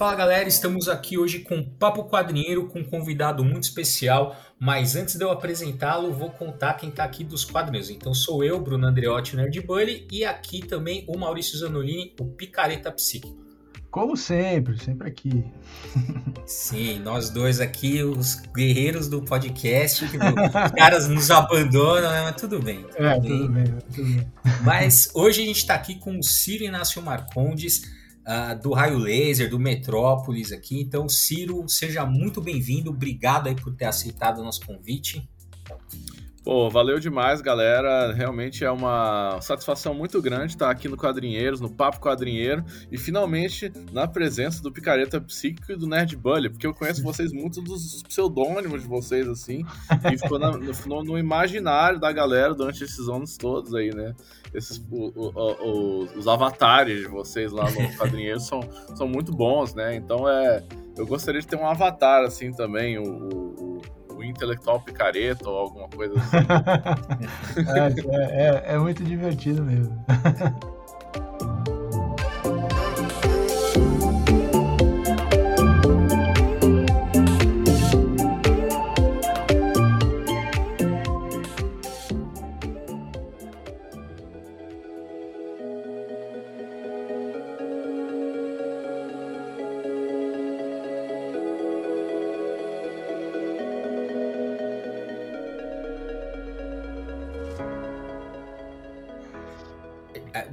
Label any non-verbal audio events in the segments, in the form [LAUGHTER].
Fala galera, estamos aqui hoje com Papo Quadrinheiro com um convidado muito especial, mas antes de eu apresentá-lo, vou contar quem está aqui dos quadrinhos. Então sou eu, Bruno Andreotti, Nerd Bully, e aqui também o Maurício Zanolini, o Picareta Psíquico. Como sempre, sempre aqui. [LAUGHS] Sim, nós dois aqui, os guerreiros do podcast, que os caras nos abandonam, né? mas tudo bem. Tudo é, bem. Tudo bem, tudo bem. Mas hoje a gente está aqui com o Ciro Inácio Marcondes, uh, do Raio Laser, do Metrópolis aqui. Então, Ciro, seja muito bem-vindo. Obrigado aí por ter aceitado o nosso convite. Pô, valeu demais, galera. Realmente é uma satisfação muito grande estar aqui no Quadrinheiros, no Papo Quadrinheiro, e finalmente na presença do Picareta Psíquico e do Nerd Bully, porque eu conheço vocês muito dos pseudônimos de vocês, assim, e ficou na, no, no, imaginário da galera durante esses anos todos aí, né? Esses, o, o, o, os avatares de vocês lá no Quadrinheiro são, são muito bons, né? Então é. Eu gostaria de ter um avatar assim também, o intelectual picareta ou alguma coisa [LAUGHS] assim. é, é, é muito divertido mesmo. [LAUGHS]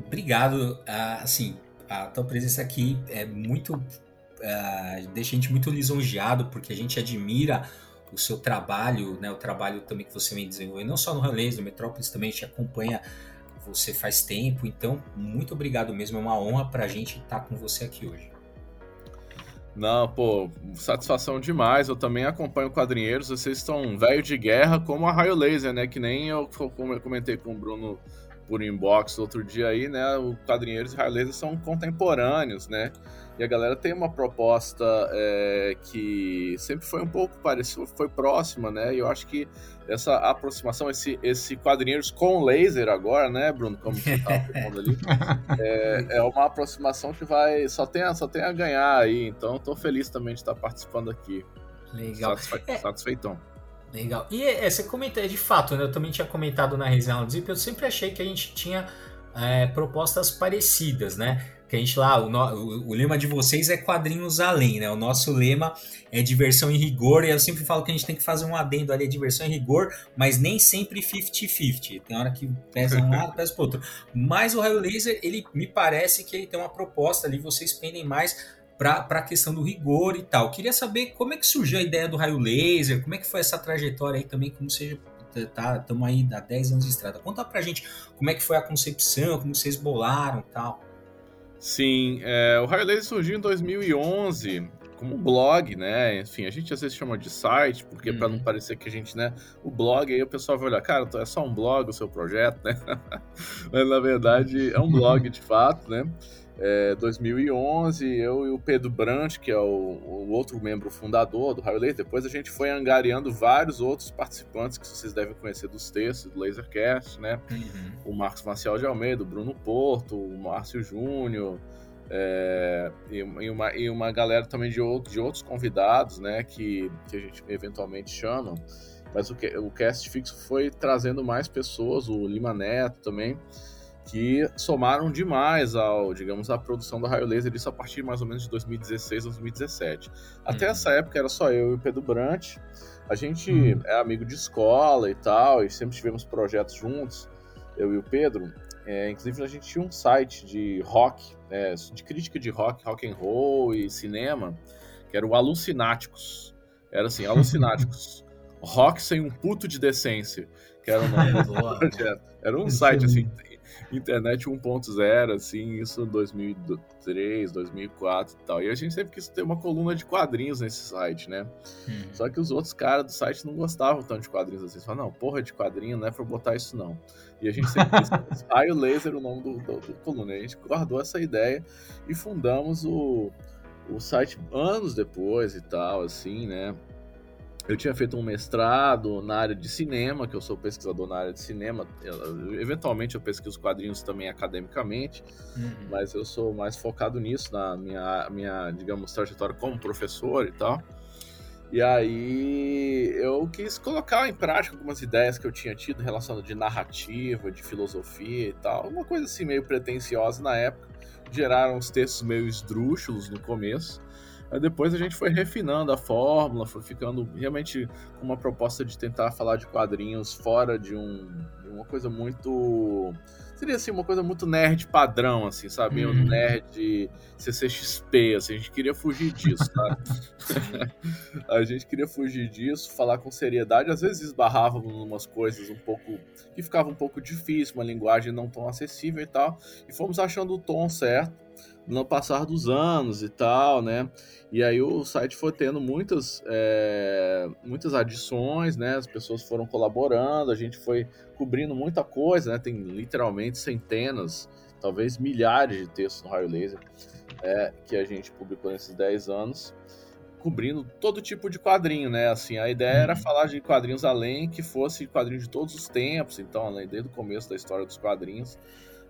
obrigado. Uh, assim, a tua presença aqui é muito. Uh, deixa a gente muito lisonjeado, porque a gente admira o seu trabalho, né, o trabalho também que você vem desenvolvendo, não só no Relais, no Metrópolis também, a gente acompanha você faz tempo, então muito obrigado mesmo, é uma honra para a gente estar com você aqui hoje. Não, pô, satisfação demais. Eu também acompanho quadrinheiros. Vocês estão velho de guerra, como a Raio Laser, né? Que nem eu comentei com o Bruno por inbox outro dia aí, né? O quadrinheiros e Raio são contemporâneos, né? E a galera tem uma proposta é, que sempre foi um pouco parecida, foi próxima, né? E eu acho que essa aproximação, esse, esse quadrinheiros com laser agora, né, Bruno? Como você estava [LAUGHS] falando ali, é, é, uma aproximação que vai só tem, só tem a ganhar aí. Então, estou feliz também de estar participando aqui. Legal. Satisfe é. Satisfeitão. Legal. E é, você comenta, é de fato, né, eu também tinha comentado na resenha do Zip, eu sempre achei que a gente tinha é, propostas parecidas, né? Que a gente lá, o, o, o, lema de vocês é quadrinhos além, né? O nosso lema é diversão em rigor, e eu sempre falo que a gente tem que fazer um adendo ali, diversão em rigor, mas nem sempre 50-50. Tem hora que pesa um lado, pesa pro outro. Mas o Raio Laser, ele me parece que ele tem uma proposta ali, vocês pendem mais para a questão do rigor e tal. Queria saber como é que surgiu a ideia do raio laser, como é que foi essa trajetória aí também, como você tá, estamos aí há 10 anos de estrada. Conta pra gente como é que foi a concepção, como vocês bolaram e tal. Sim, é, o raio laser surgiu em 2011 como blog, né? Enfim, a gente às vezes chama de site, porque para não uhum. parecer que a gente, né? O blog aí o pessoal vai olhar, cara, é só um blog o seu projeto, né? [LAUGHS] Mas na verdade é um blog de fato, né? É, 2011, eu e o Pedro Brandt, que é o, o outro membro fundador do Raio Laser, depois a gente foi angariando vários outros participantes que vocês devem conhecer dos textos do Lasercast, né? Uhum. O Marcos Marcial de Almeida, o Bruno Porto, o Márcio Júnior, é, e, e, uma, e uma galera também de, outro, de outros convidados, né? Que, que a gente eventualmente chama. Mas o, o cast fixo foi trazendo mais pessoas, o Lima Neto também que somaram demais ao, digamos, à produção do raio laser, isso a partir mais ou menos de 2016, 2017. Até uhum. essa época era só eu e o Pedro Brant. A gente uhum. é amigo de escola e tal, e sempre tivemos projetos juntos, eu e o Pedro. É, inclusive a gente tinha um site de rock, é, de crítica de rock, rock and roll e cinema, que era o Alucináticos. Era assim, Alucináticos. [LAUGHS] rock sem um puto de decência, que era o nome do projeto. Era um site assim, internet 1.0, assim, isso em 2003, 2004 e tal. E a gente sempre quis ter uma coluna de quadrinhos nesse site, né? Hum. Só que os outros caras do site não gostavam tanto de quadrinhos assim. Eles falaram, não, porra de quadrinho, não é pra botar isso não. E a gente sempre quis [LAUGHS] Raio Laser, o nome do, do, do coluna. E a gente guardou essa ideia e fundamos o, o site anos depois e tal, assim, né? Eu tinha feito um mestrado na área de cinema, que eu sou pesquisador na área de cinema. Eu, eventualmente eu pesquiso quadrinhos também academicamente, uhum. mas eu sou mais focado nisso, na minha, minha, digamos, trajetória como professor e tal. E aí eu quis colocar em prática algumas ideias que eu tinha tido relacionadas de narrativa, de filosofia e tal. Uma coisa assim meio pretensiosa na época. Geraram uns textos meio esdrúxulos no começo. Aí depois a gente foi refinando a fórmula, foi ficando realmente com uma proposta de tentar falar de quadrinhos fora de, um, de uma coisa muito. Seria assim, uma coisa muito nerd padrão, assim, sabe? Uhum. Um nerd CCXP, assim, a gente queria fugir disso, tá? [LAUGHS] a gente queria fugir disso, falar com seriedade, às vezes esbarrávamos em umas coisas um pouco. que ficava um pouco difícil, uma linguagem não tão acessível e tal, e fomos achando o tom certo no passar dos anos e tal, né? E aí o site foi tendo muitas, é, muitas adições, né? As pessoas foram colaborando, a gente foi cobrindo muita coisa, né? Tem literalmente centenas, talvez milhares de textos no Raio Laser é, que a gente publicou nesses 10 anos, cobrindo todo tipo de quadrinho, né? Assim, a ideia era uhum. falar de quadrinhos além que fosse quadrinho de todos os tempos, então, desde o começo da história dos quadrinhos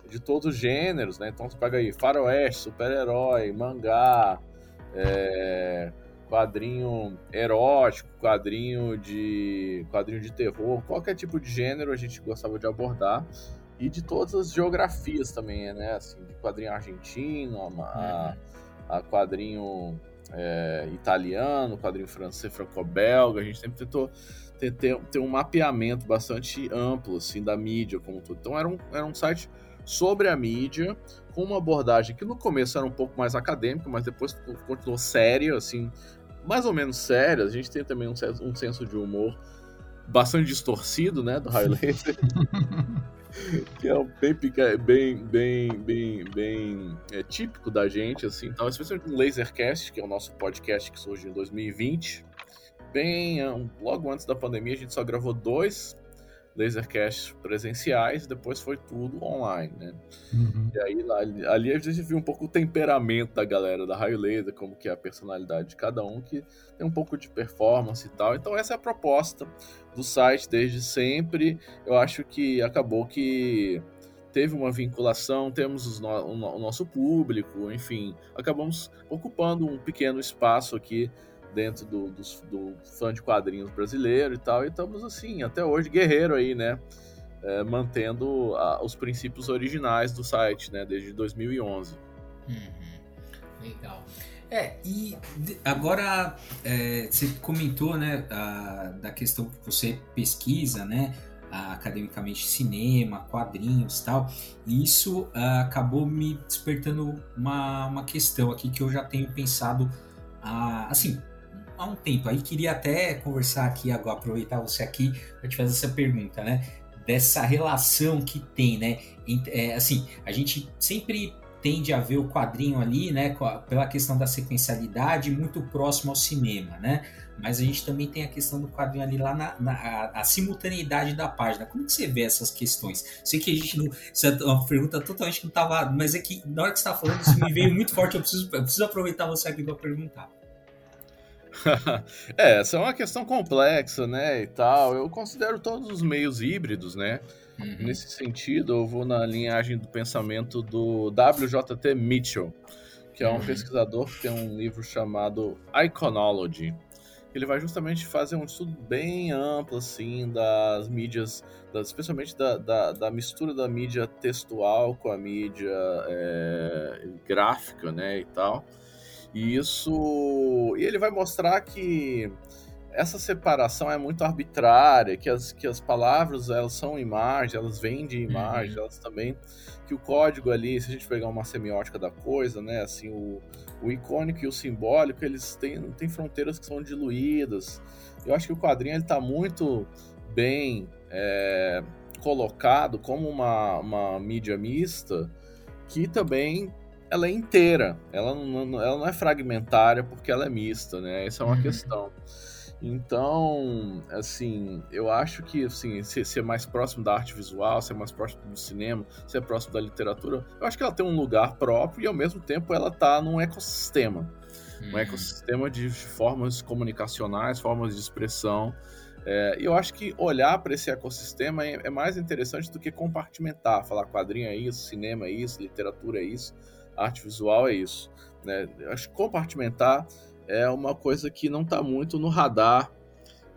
de todos os gêneros, né? Então você pega aí faroeste, super-herói, mangá, é, quadrinho erótico, quadrinho de quadrinho de terror, qualquer tipo de gênero a gente gostava de abordar e de todas as geografias também, né? Assim, de quadrinho argentino, a, a quadrinho é, italiano, quadrinho francês, franco-belga, a gente sempre tentou ter, ter, ter, um mapeamento bastante amplo assim da mídia como tudo. Então era um, era um site sobre a mídia, com uma abordagem que no começo era um pouco mais acadêmica, mas depois continuou séria, assim, mais ou menos séria. A gente tem também um, um senso de humor bastante distorcido, né, do [LAUGHS] Laser. [LAUGHS] [LAUGHS] que é bem, bem, bem, bem, bem é, típico da gente, assim. Então, especialmente no Lasercast, que é o nosso podcast que surgiu em 2020. Bem, logo antes da pandemia, a gente só gravou dois Lasercast presenciais, depois foi tudo online, né? Uhum. E aí ali, ali a gente viu um pouco o temperamento da galera da Raio Laser, como que é a personalidade de cada um, que tem um pouco de performance e tal. Então essa é a proposta do site desde sempre. Eu acho que acabou que teve uma vinculação, temos no, o nosso público, enfim, acabamos ocupando um pequeno espaço aqui dentro do, do, do, fã de quadrinhos brasileiro e tal, e estamos assim, até hoje, guerreiro aí, né? É, mantendo a, os princípios originais do site, né? Desde 2011. Uhum. Legal. É, e agora é, você comentou, né, a, da questão que você pesquisa, né, academicamente cinema, quadrinhos tal, e isso a, acabou me despertando uma, uma questão aqui que eu já tenho pensado, a, assim, há um tempo. Aí queria até conversar aqui agora, aproveitar você aqui para te fazer essa pergunta, né? Dessa relação que tem, né? É, assim, a gente sempre tende a ver o quadrinho ali, né, pela questão da sequencialidade, muito próximo ao cinema, né? Mas a gente também tem a questão do quadrinho ali lá na, na a, a, simultaneidade da página. Como que você vê essas questões? Sei que a gente não. Isso é uma pergunta totalmente que não estava. Mas é que na hora que você está falando, isso me veio muito forte. Eu preciso, eu preciso aproveitar você aqui para perguntar. [LAUGHS] é, essa é uma questão complexa, né, e tal. Eu considero todos os meios híbridos, né? Uhum. Nesse sentido, eu vou na linhagem do pensamento do WJT Mitchell, que é um uhum. pesquisador que tem um livro chamado Iconology. Ele vai justamente fazer um estudo bem amplo, assim, das mídias, das, especialmente da, da, da, mistura da mídia textual com a mídia é, gráfica, né, e tal. E isso. E ele vai mostrar que essa separação é muito arbitrária, que as, que as palavras elas são imagens, elas vêm de imagem, uhum. elas também. Que o código ali, se a gente pegar uma semiótica da coisa, né? Assim, o, o icônico e o simbólico, eles têm, têm fronteiras que são diluídas. Eu acho que o quadrinho ele está muito bem é, colocado como uma, uma mídia mista que também ela é inteira, ela não, ela não é fragmentária porque ela é mista, né? Essa é uma uhum. questão. Então, assim, eu acho que assim, ser, ser, mais próximo da arte visual, ser mais próximo do cinema, ser próximo da literatura, eu acho que ela tem um lugar próprio e ao mesmo tempo ela tá num ecossistema. um uhum. ecossistema de formas comunicacionais, formas de expressão. É, e eu acho que olhar para esse ecossistema é, é, mais interessante do que compartimentar, falar quadrinho é isso, cinema é isso, literatura é isso, arte visual é isso. Né? Acho que compartimentar é uma coisa que não está muito no radar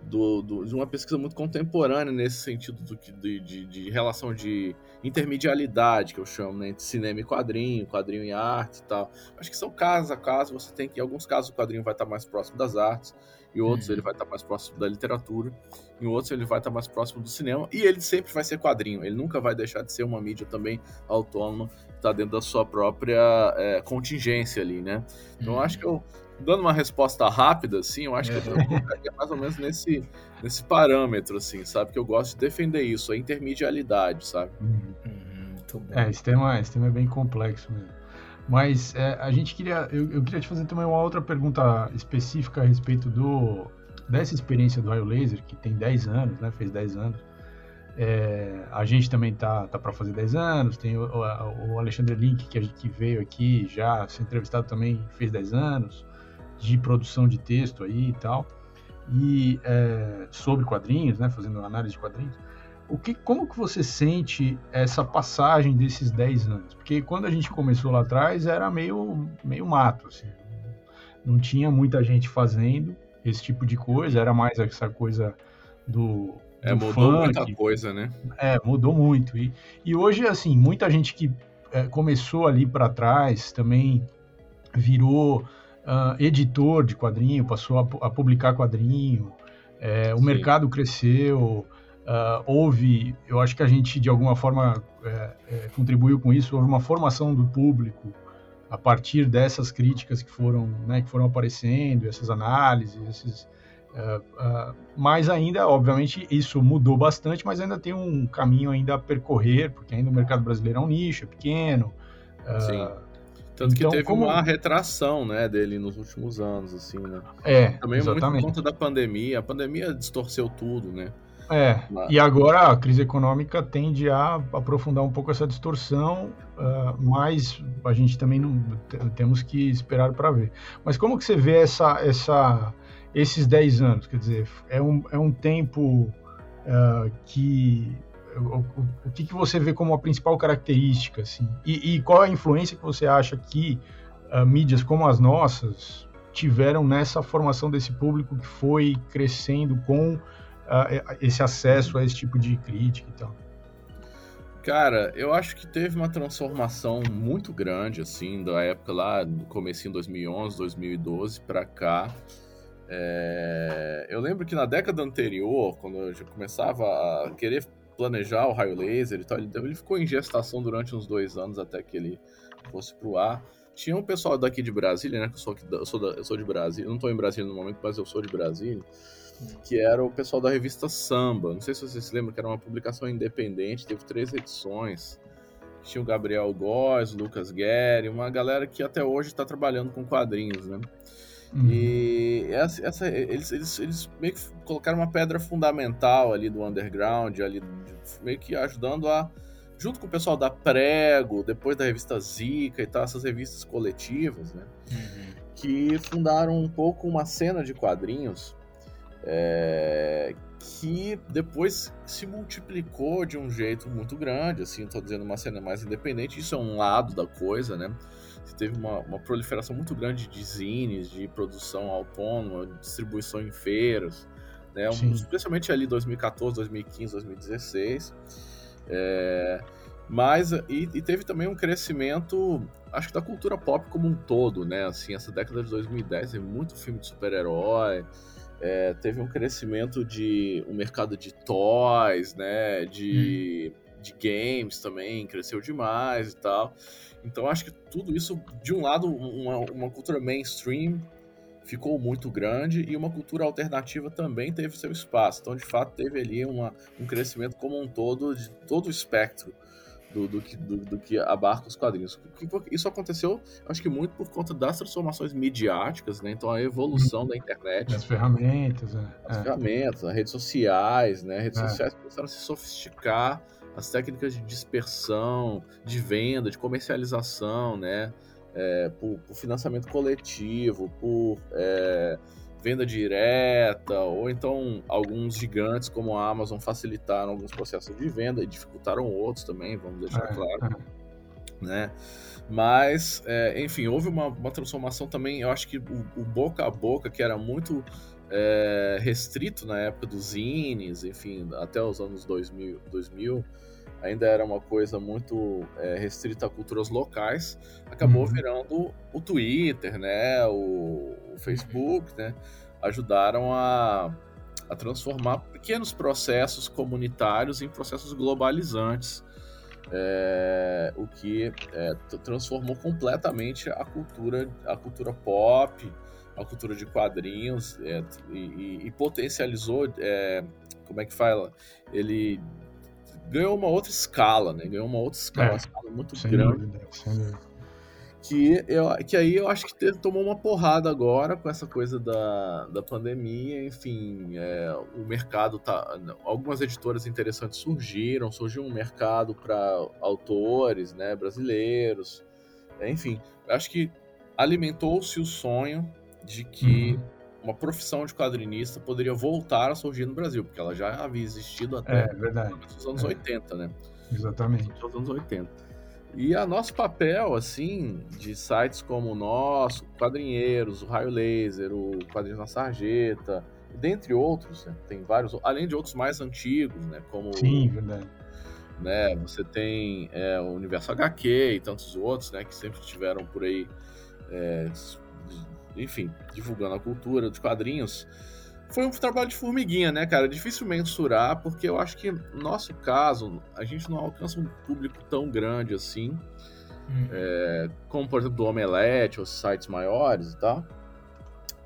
do, do, de uma pesquisa muito contemporânea nesse sentido do, de, de, de, relação de intermedialidade, que eu chamo, né, entre cinema e quadrinho, quadrinho e arte e tal. Acho que são casos a caso, você tem que, em alguns casos, o quadrinho vai estar mais próximo das artes, em outros uhum. ele vai estar mais próximo da literatura, em outros ele vai estar mais próximo do cinema, e ele sempre vai ser quadrinho, ele nunca vai deixar de ser uma mídia também autônoma, está dentro da sua própria é, contingência ali, né? Então uhum. acho que eu dando uma resposta rápida, assim, eu acho que eu colocaria mais ou menos nesse, nesse parâmetro, assim, sabe? Que eu gosto de defender isso, a intermedialidade, sabe? Uhum. Uhum, é, esse tema, esse tema é bem complexo mesmo. Mas é, a gente queria, eu, eu, queria te fazer também uma outra pergunta específica a respeito do dessa experiência do raio laser, que tem 10 anos, né? Fez 10 anos. É, a gente também tá, tá para fazer 10 anos, tem o, o, Alexandre Link, que, a gente, que veio aqui já, se entrevistado também, fez 10 anos de produção de texto aí e tal, e é, sobre quadrinhos, né, fazendo análise de quadrinhos. O que, como que você sente essa passagem desses 10 anos? Porque quando a gente começou lá atrás era meio, meio mato, assim, não tinha muita gente fazendo esse tipo de coisa, era mais essa coisa do, é, mudou funk. muita coisa, né? É, mudou muito. E, e hoje, assim, muita gente que é, começou ali para trás também virou uh, editor de quadrinho, passou a, a publicar quadrinho, é, o mercado cresceu, uh, houve, eu acho que a gente de alguma forma é, é, contribuiu com isso, houve uma formação do público a partir dessas críticas que foram, né, que foram aparecendo, essas análises, esses, uh, uh, mas ainda, obviamente, isso mudou bastante, mas ainda tem um caminho ainda a percorrer, porque ainda o mercado brasileiro é um nicho, é pequeno. Sim tanto então, que teve como... uma retração, né, dele nos últimos anos, assim, né? É, Também exatamente. muito por conta da pandemia. A pandemia distorceu tudo, né? É, Mas... e agora a crise econômica tende a aprofundar um pouco essa distorção, uh, mas a gente também não temos que esperar para ver. Mas como que você vê essa, essa, esses 10 anos? Quer dizer, é um, é um tempo uh, que o, o, que, que você vê como a principal característica, assim? E, e qual a influência que você acha que uh, mídias como as nossas tiveram nessa formação desse público que foi crescendo com uh, esse acesso a esse tipo de crítica e tal? Cara, eu acho que teve uma transformação muito grande, assim, da época lá, do começo em 2011, 2012 para cá. É... Eu lembro que na década anterior, quando eu já começava a querer planejar o raio laser e tal. Ele, ficou em gestação durante uns dois anos até que ele fosse pro ar. Tinha um pessoal daqui de Brasília, né? Que eu sou, aqui, eu sou, da, eu sou de Brasília, não estou em Brasília no momento, mas eu sou de Brasília. Que era o pessoal da revista Samba. Não sei se vocês se lembram, que era uma publicação independente, teve três edições. Tinha o Gabriel Góes, o Lucas Guerri, uma galera que até hoje está trabalhando com quadrinhos, né? Uhum. E essa, essa, eles, eles, eles meio que colocaram uma pedra fundamental ali do underground, ali meio que ajudando a, junto com o pessoal da Prego, depois da revista Zica e tal, essas revistas coletivas, né? Uhum. Que fundaram um pouco uma cena de quadrinhos é, que depois se multiplicou de um jeito muito grande, assim, estou dizendo uma cena mais independente, isso é um lado da coisa, né? teve uma, uma, proliferação muito grande de zines, de produção autônoma, distribuição em feiras, né? especialmente ali 2014, 2015, 2016. É, mas e, e, teve também um crescimento, acho que da cultura pop como um todo, né? Assim, essa década de 2010 teve muito filme de super-herói, é, teve um crescimento de um mercado de toys, né? De, hum. de games também cresceu demais e tal. Então acho que tudo isso, de um lado, uma, uma cultura mainstream ficou muito grande e uma cultura alternativa também teve seu espaço. Então, de fato, teve ali uma, um crescimento como um todo, de todo o espectro do, do, que, do, do que abarca os quadrinhos. Isso aconteceu, acho que muito por conta das transformações midiáticas, né? Então, a evolução da internet. As ferramentas, né? As é. ferramentas, as redes sociais, né? As redes é. sociais começaram a se sofisticar as técnicas de dispersão, de venda, de comercialização, né? é, por, por, financiamento coletivo, por é, venda direta, ou então alguns gigantes como a Amazon facilitaram alguns processos de venda e dificultaram outros também, vamos deixar é, claro. É. Né? Mas, é, enfim, houve uma, uma, transformação também. Eu acho que o, o boca a boca, que era muito é, restrito na época dos zines, enfim, até os anos 2000, 2000 ainda era uma coisa muito é, restrita a culturas locais, acabou uhum. virando o Twitter, né, o, o Facebook, né, ajudaram a, a transformar pequenos processos comunitários em processos globalizantes, é, o que é, transformou completamente a cultura, a cultura pop, a cultura de quadrinhos é, e, e, potencializou, é, como é que fala? Ele ganhou uma outra escala, né? Ganhou uma outra escala, é, uma escala muito grande. Dúvida. Que, eu, que aí eu acho que tomou uma porrada agora com essa coisa da, da pandemia, enfim, é, o mercado tá. Algumas editoras interessantes surgiram, surgiu um mercado para autores né, brasileiros, enfim, eu acho que alimentou-se o sonho de que uhum. Uma profissão de quadrinista poderia voltar a surgir no Brasil, porque ela já havia existido até é, verdade. nos anos é. 80, né? Exatamente. Nos anos 80. E a nosso papel, assim, de sites como o nosso, Quadrinheiros, o Raio Laser, o Quadrinhos na Sarjeta, dentre outros, né? tem vários, além de outros mais antigos, né? Como Sim, verdade. Né, você tem é, o Universo HQ e tantos outros, né? Que sempre estiveram por aí é, enfim, divulgando a cultura dos quadrinhos. Foi um trabalho de formiguinha, né, cara? Difícil mensurar, porque eu acho que, no nosso caso, a gente não alcança um público tão grande assim, hum. é, como, por exemplo, do Omelete, ou sites maiores e tal.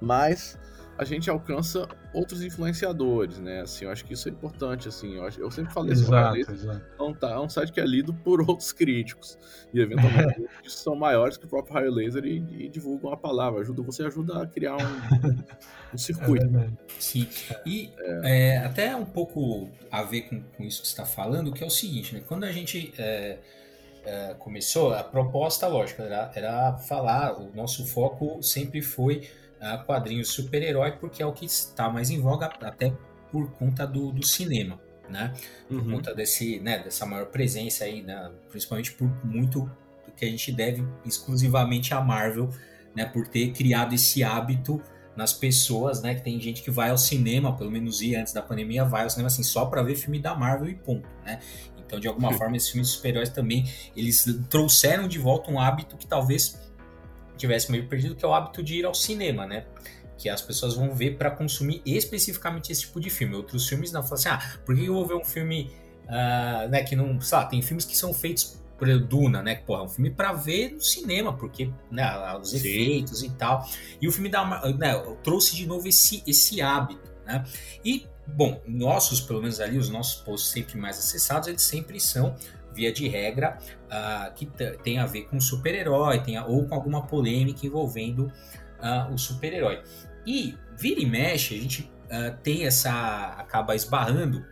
Mas a gente alcança outros influenciadores, né? Assim, eu acho que isso é importante, assim. Eu, acho, eu sempre falei exato, isso, exato. Então, tá, é um site que é lido por [LAUGHS] outros críticos. E eventualmente [LAUGHS] é. são maiores que o próprio Raio Laser e, e, divulgam a palavra. Ajuda, você ajuda a criar um, um [LAUGHS] circuito. É Sim. E é. é. até um pouco a ver com, com isso que você está falando, que é o seguinte, né? Quando a gente é, é, começou, a proposta, lógico, era, era falar, o nosso foco sempre foi uh, quadrinhos super-herói, porque é o que está mais em voga, até por conta do, do cinema, né? Por uhum. conta desse, né, dessa maior presença aí, né? principalmente por muito que a gente deve exclusivamente à Marvel, né? Por ter criado esse hábito nas pessoas, né? Que tem gente que vai ao cinema, pelo menos ia antes da pandemia, vai ao cinema assim só para ver filme da Marvel e ponto, né? Então, de alguma [LAUGHS] forma, esses filmes de super-heróis também eles trouxeram de volta um hábito que talvez tivesse meio perdido, que é o hábito de ir ao cinema, né? Que as pessoas vão ver para consumir especificamente esse tipo de filme. Outros filmes não, falam assim, ah, por que eu vou ver um filme, uh, né, que não, sei lá, tem filmes que são feitos por Duna, né? Porra, é um filme para ver no cinema, porque né, os Sim. efeitos e tal. E o filme da, né, trouxe de novo esse, esse hábito, né? E, bom, nossos, pelo menos ali, os nossos posts sempre mais acessados, eles sempre são via de regra, uh, que tem a ver com super-herói, ou com alguma polêmica envolvendo uh, o super-herói. E vira e mexe, a gente uh, tem essa. acaba esbarrando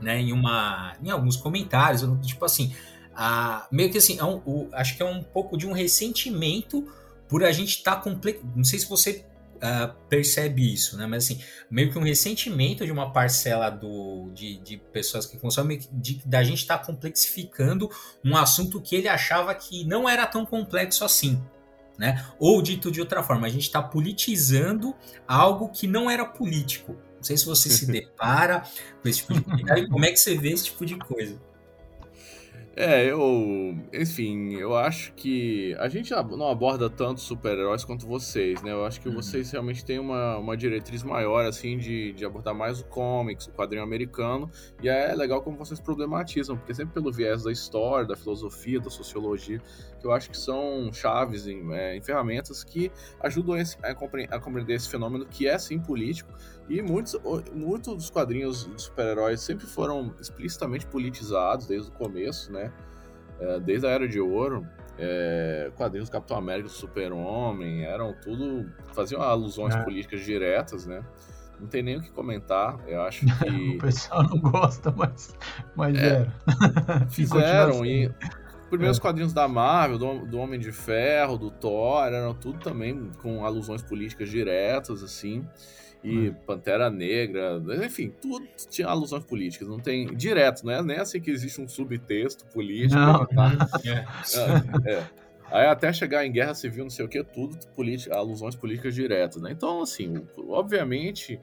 né, em, uma, em alguns comentários, tipo assim, meio que assim, é um, o, acho que é um pouco de um ressentimento por a gente estar tá complexo. Não sei se você uh, percebe isso, né? Mas assim, meio que um ressentimento de uma parcela do, de, de pessoas que consomem, de, da gente estar tá complexificando um assunto que ele achava que não era tão complexo assim. Né? Ou dito de outra forma, a gente está politizando algo que não era político. Não sei se você se [LAUGHS] depara com esse tipo de coisa. Como é que você vê esse tipo de coisa? É, eu. Enfim, eu acho que a gente não aborda tanto super-heróis quanto vocês, né? Eu acho que uhum. vocês realmente têm uma, uma diretriz maior, assim, de, de abordar mais o comics, o quadrinho americano. E é legal como vocês problematizam, porque sempre pelo viés da história, da filosofia, da sociologia, que eu acho que são chaves em, é, em ferramentas que ajudam a, a compreender esse fenômeno que é, sim, político e muitos, muitos dos quadrinhos de super-heróis sempre foram explicitamente politizados desde o começo, né? É, desde a Era de Ouro, é, quadrinhos do Capitão América, do Super-Homem, eram tudo. faziam alusões é. políticas diretas, né? Não tem nem o que comentar, eu acho [LAUGHS] que. o pessoal não gosta, mas, mas é, era. [LAUGHS] Fizeram, e primeiros é. quadrinhos da Marvel, do, do, Homem de Ferro, do Thor, eram tudo também com alusões políticas diretas, assim. E hum. Pantera Negra, enfim, tudo tinha alusões políticas, não tem direto, não é nem assim que existe um subtexto político. Não, tá? [LAUGHS] é. é. Aí até chegar em guerra civil, não sei o que, tudo política, alusões políticas diretas, né? Então, assim, obviamente,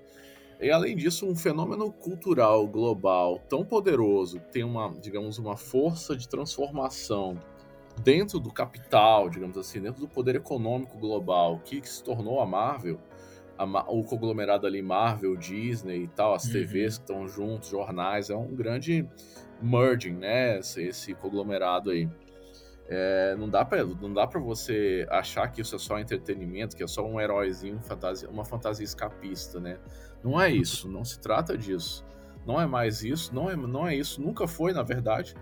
e além disso, um fenômeno cultural global tão poderoso, tem uma, digamos, uma força de transformação dentro do capital, digamos assim, dentro do poder econômico global, que, se tornou a Marvel, a, o conglomerado ali Marvel, Disney e tal, as uhum. TVs que estão juntos, jornais, é um grande merging, né? Esse, esse conglomerado aí. É, não dá para não dá para você achar que isso é só entretenimento, que é só um heróizinho, fantasia, uma fantasia escapista, né? Não é isso, não se trata disso. Não é mais isso, não é, não é isso, nunca foi, na verdade.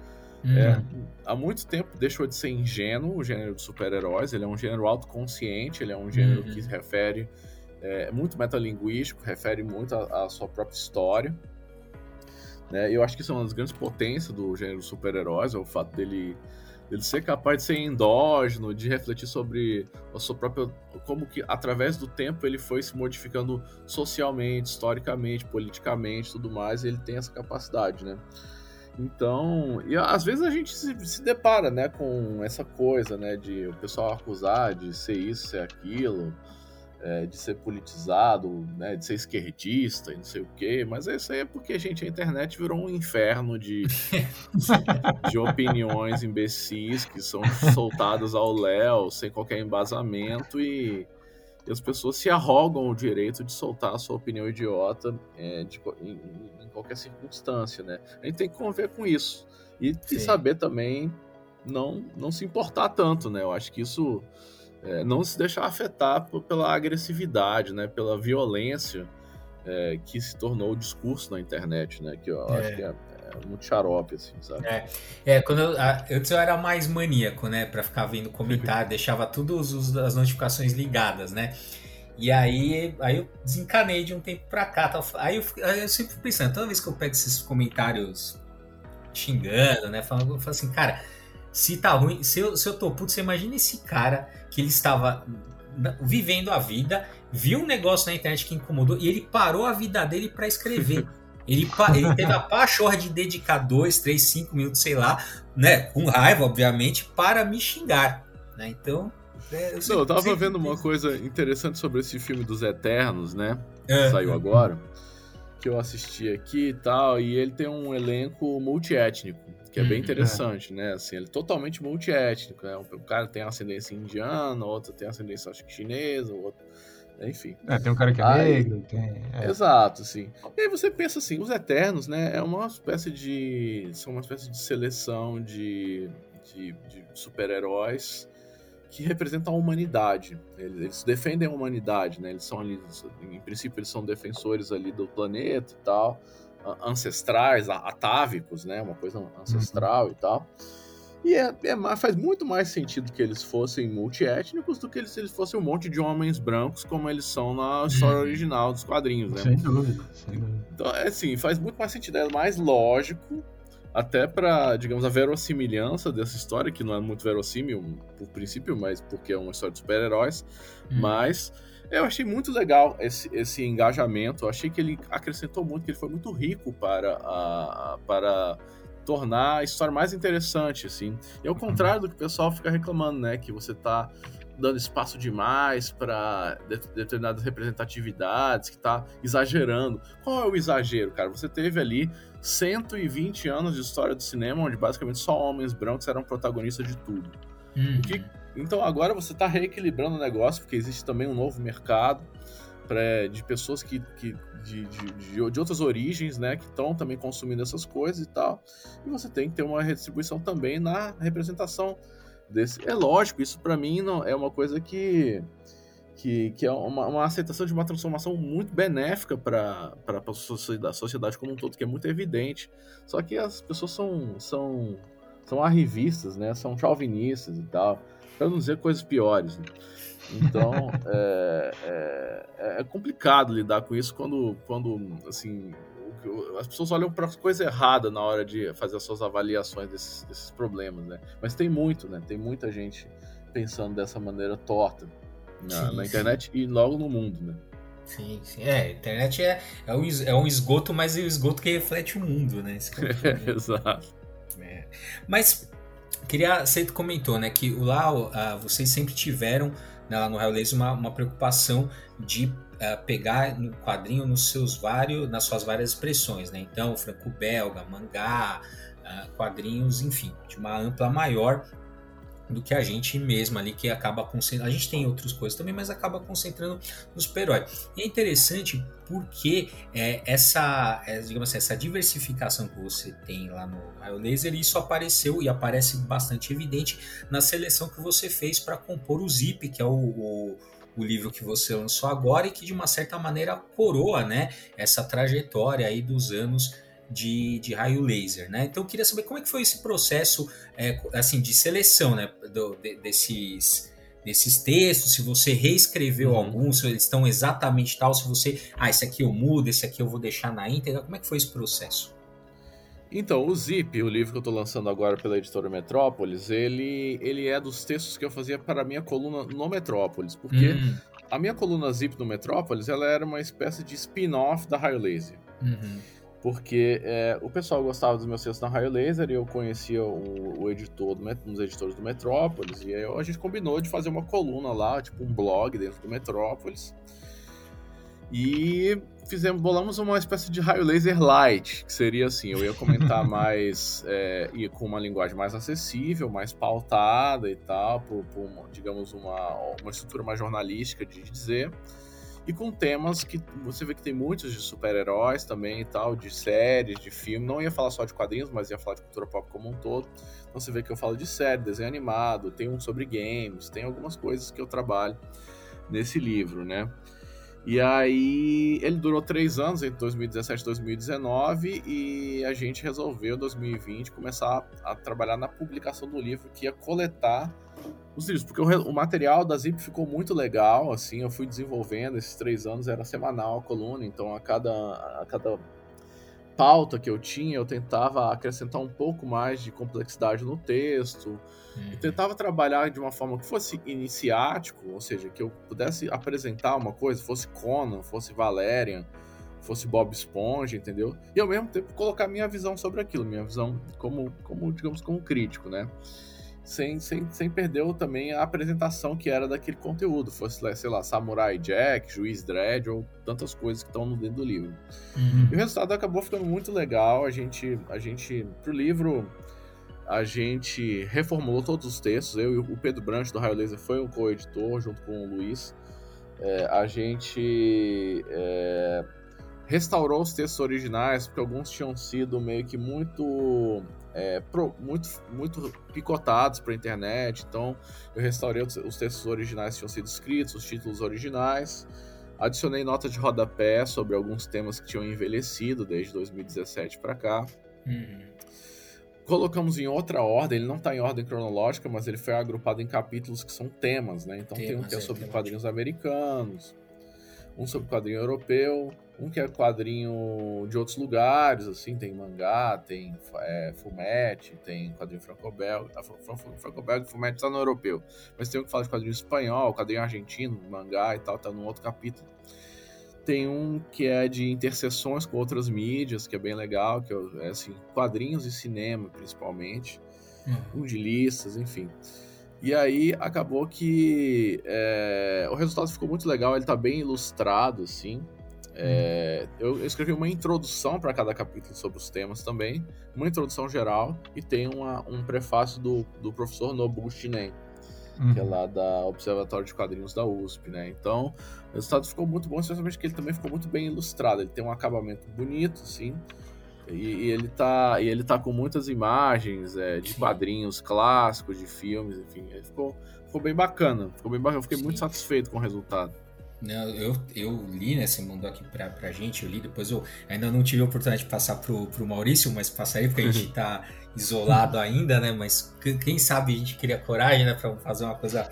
Uhum. É, há muito tempo deixou de ser ingênuo o gênero de super-heróis, ele é um gênero autoconsciente, ele é um gênero uhum. que refere é, muito metalinguístico, refere muito à sua própria história. Né? Eu acho que isso é uma das grandes potências do gênero super-heróis, é o fato dele ele ser capaz de ser endógeno, de refletir sobre a sua própria. como que através do tempo ele foi se modificando socialmente, historicamente, politicamente tudo mais, e ele tem essa capacidade, né? Então, e às vezes a gente se, se depara, né, com essa coisa, né, de o pessoal acusar de ser isso, ser aquilo, é, de ser politizado, né, de ser esquerdista e não sei o quê, mas isso aí é porque, gente, a internet virou um inferno de, [LAUGHS] de opiniões imbecis que são soltadas ao léu, sem qualquer embasamento e, e, as pessoas se arrogam o direito de soltar a sua opinião idiota é, de, em, em, qualquer circunstância, né? A gente tem que conviver com isso e, e saber também não, não se importar tanto, né? Eu acho que isso é, não se deixar afetar pela agressividade, né, pela violência é, que se tornou o discurso na internet, né, que eu é. acho que é, é, muito xarope, assim, sabe? É, é quando eu, antes eu era mais maníaco, né, para ficar vendo comentário, [LAUGHS] deixava todas as notificações ligadas, né, e aí, aí eu desencanei de um tempo pra cá. Tal. Aí eu, aí eu sempre pensando, toda vez que eu pego esses comentários xingando, né? Falando, eu falo assim, cara, se tá ruim, se eu, se eu tô puto, você imagina esse cara que ele estava vivendo a vida, viu um negócio na internet que incomodou e ele parou a vida dele para escrever. [LAUGHS] Ele, ele teve a pachorra de dedicar dois, três, cinco minutos, sei lá, né, com raiva, obviamente, para me xingar. Né? Então. É, eu, Não, eu tava vendo uma coisa interessante sobre esse filme dos Eternos, né? É. Que saiu agora. Que eu assisti aqui e tal. E ele tem um elenco multiétnico que é bem uhum. interessante, é. né? Assim, ele é totalmente multiétnico, né? Um cara tem ascendência indiana, outro tem ascendência acho que chinesa, outro enfim. É, tem um cara que é aí, negro, tem... É. Exato, sim. E aí você pensa assim, os Eternos, né, é uma espécie de... são uma espécie de seleção de, de, de super-heróis que representam a humanidade. Eles, eles, defendem a humanidade, né, eles são ali, em princípio eles são defensores ali do planeta e tal, ancestrais, atávicos, né? Uma coisa ancestral uhum. e tal. E é, é, faz muito mais sentido que eles fossem multiétnicos do que eles, se eles fossem um monte de homens brancos, como eles são na história uhum. original dos quadrinhos, né? Sem dúvida, sem dúvida. Então, é assim, faz muito mais sentido, é mais lógico, até para, digamos, a verossimilhança dessa história, que não é muito verossímil por princípio, mas porque é uma história de super-heróis, uhum. mas eu achei muito legal esse, esse engajamento. Eu achei que ele acrescentou muito, que ele foi muito rico para, a, para tornar a história mais interessante, assim. E ao contrário do que o pessoal fica reclamando, né? Que você tá dando espaço demais para de, determinadas representatividades, que tá exagerando. Qual é o exagero, cara? Você teve ali 120 anos de história do cinema, onde basicamente só homens brancos eram protagonistas de tudo. Uhum. Que então agora você está reequilibrando o negócio, porque existe também um novo mercado pra, de pessoas que, que de, de, de, outras origens, né, que estão também consumindo essas coisas e tal. E você tem que ter uma redistribuição também na representação desse. É lógico, isso para mim não é uma coisa que que, que é uma, uma aceitação de uma transformação muito benéfica para a sociedade, sociedade como um todo, que é muito evidente. Só que as pessoas são são são arrivistas, né? São chauvinistas e tal para não dizer coisas piores. Né? Então [LAUGHS] é, é, é, complicado lidar com isso quando, quando assim, as pessoas olham para coisa errada na hora de fazer as suas avaliações desses, desses problemas, né? Mas tem muito, né? Tem muita gente pensando dessa maneira torta na, sim, na internet sim. e logo no mundo, né? Sim, sim. É, a internet é, é, um, é um esgoto, mas é o esgoto que reflete o mundo, né? É [LAUGHS] Exato. É. Mas queria, você comentou, né, que lá uh, vocês sempre tiveram né, lá no Laser uma, uma preocupação de uh, pegar no quadrinho nos seus vários, nas suas várias expressões, né? Então, franco-belga, mangá, uh, quadrinhos, enfim, de uma ampla maior do que a gente mesmo ali, que acaba concentrando. A gente tem outras coisas também, mas acaba concentrando no super-herói. E é interessante porque é, essa, é, digamos assim, essa diversificação que você tem lá no Laser, isso apareceu e aparece bastante evidente na seleção que você fez para compor o Zip, que é o, o o livro que você lançou agora e que de uma certa maneira coroa, né, essa trajetória aí dos anos de, de raio laser, né? Então eu queria saber como é que foi esse processo, é, assim, de seleção, né, do, de, desses desses textos, se você reescreveu uhum. alguns, se eles estão exatamente tal, se você, ah, esse aqui eu mudo, esse aqui eu vou deixar na íntegra, como é que foi esse processo? Então, o Zip, o livro que eu estou lançando agora pela editora Metrópolis, ele, ele é dos textos que eu fazia para a minha coluna no Metrópolis, porque uhum. a minha coluna Zip no Metrópolis, ela era uma espécie de spin-off da Raio Laser. Uhum porque é, o pessoal gostava dos meus textos na Raio Laser e eu conhecia o, o editor, do, um dos editores do Metrópolis, e aí a gente combinou de fazer uma coluna lá, tipo um blog dentro do Metrópolis. E fizemos, bolamos uma espécie de raio laser light, que seria assim, eu ia comentar [LAUGHS] mais, é, ia com uma linguagem mais acessível, mais pautada e tal, por, por digamos, uma, uma estrutura mais jornalística de dizer e com temas que você vê que tem muitos de super-heróis também e tal, de séries, de filme. Não ia falar só de quadrinhos, mas ia falar de cultura pop como um todo. Então você vê que eu falo de série, desenho animado, tem um sobre games, tem algumas coisas que eu trabalho nesse livro, né? E aí ele durou três anos, entre 2017 e 2019, e a gente resolveu, em 2020, começar a trabalhar na publicação do livro que ia coletar os livros, porque o, o, material da Zip ficou muito legal, assim, eu fui desenvolvendo esses três anos, era semanal a coluna, então a cada, a cada pauta que eu tinha, eu tentava acrescentar um pouco mais de complexidade no texto, uhum. tentava trabalhar de uma forma que fosse iniciático, ou seja, que eu pudesse apresentar uma coisa, fosse Conan, fosse Valerian, fosse Bob Esponja, entendeu? E ao mesmo tempo colocar minha visão sobre aquilo, minha visão como, como digamos, como crítico, né? Sem, sem, sem perder também a apresentação que era daquele conteúdo. Fosse, sei lá, Samurai Jack, Juiz Dredd ou tantas coisas que estão no dentro do livro. Uhum. E o resultado acabou ficando muito legal. A gente, a gente pro livro, a gente reformulou todos os textos. Eu e o Pedro Branch do Raio Laser foi um co-editor junto com o Luiz. É, a gente é, restaurou os textos originais, porque alguns tinham sido meio que muito é, pro, muito, muito picotados para a internet. Então, eu restaurei os, os, textos originais que tinham sido escritos, os títulos originais. Adicionei nota de rodapé sobre alguns temas que tinham envelhecido desde 2017 para cá. Uhum. Colocamos em outra ordem, ele não está em ordem cronológica, mas ele foi agrupado em capítulos que são temas, né? Então temas, tem um que é, é sobre quadrinhos americanos, um sobre quadrinho europeu, um que é quadrinho de outros lugares, assim, tem mangá, tem é, fumete, tem quadrinho franco-belga. Ah, franco-belga e fumete tá no europeu. Mas tem um que fala de quadrinho espanhol, quadrinho argentino, mangá e tal, tá num outro capítulo. Tem um que é de interseções com outras mídias, que é bem legal, que é, assim, quadrinhos e cinema, principalmente. Um de listas, enfim. E aí acabou que é, o resultado ficou muito legal, ele tá bem ilustrado, assim. É, eu escrevi uma introdução para cada capítulo sobre os temas também, uma introdução geral e tem uma, um prefácio do, do professor Nobu Shinen, uhum. que é uhum. lá da Observatório de Quadrinhos da USP, né? Então, o resultado ficou muito bom, especialmente que ele também ficou muito bem ilustrado. Ele tem um acabamento bonito, assim, e, e ele tá e ele tá com muitas imagens é, de Sim. quadrinhos clássicos, de filmes, enfim, ficou, ficou bem bacana, ficou bem bacana. Eu fiquei Sim. muito satisfeito com o resultado. Não, eu, eu li, né? Você mandou aqui pra, pra gente, eu li, depois eu ainda não tive a oportunidade de passar pro, pro Maurício, mas passaria porque a gente [LAUGHS] tá isolado ainda, né? Mas quem sabe a gente queria coragem, né, pra fazer uma coisa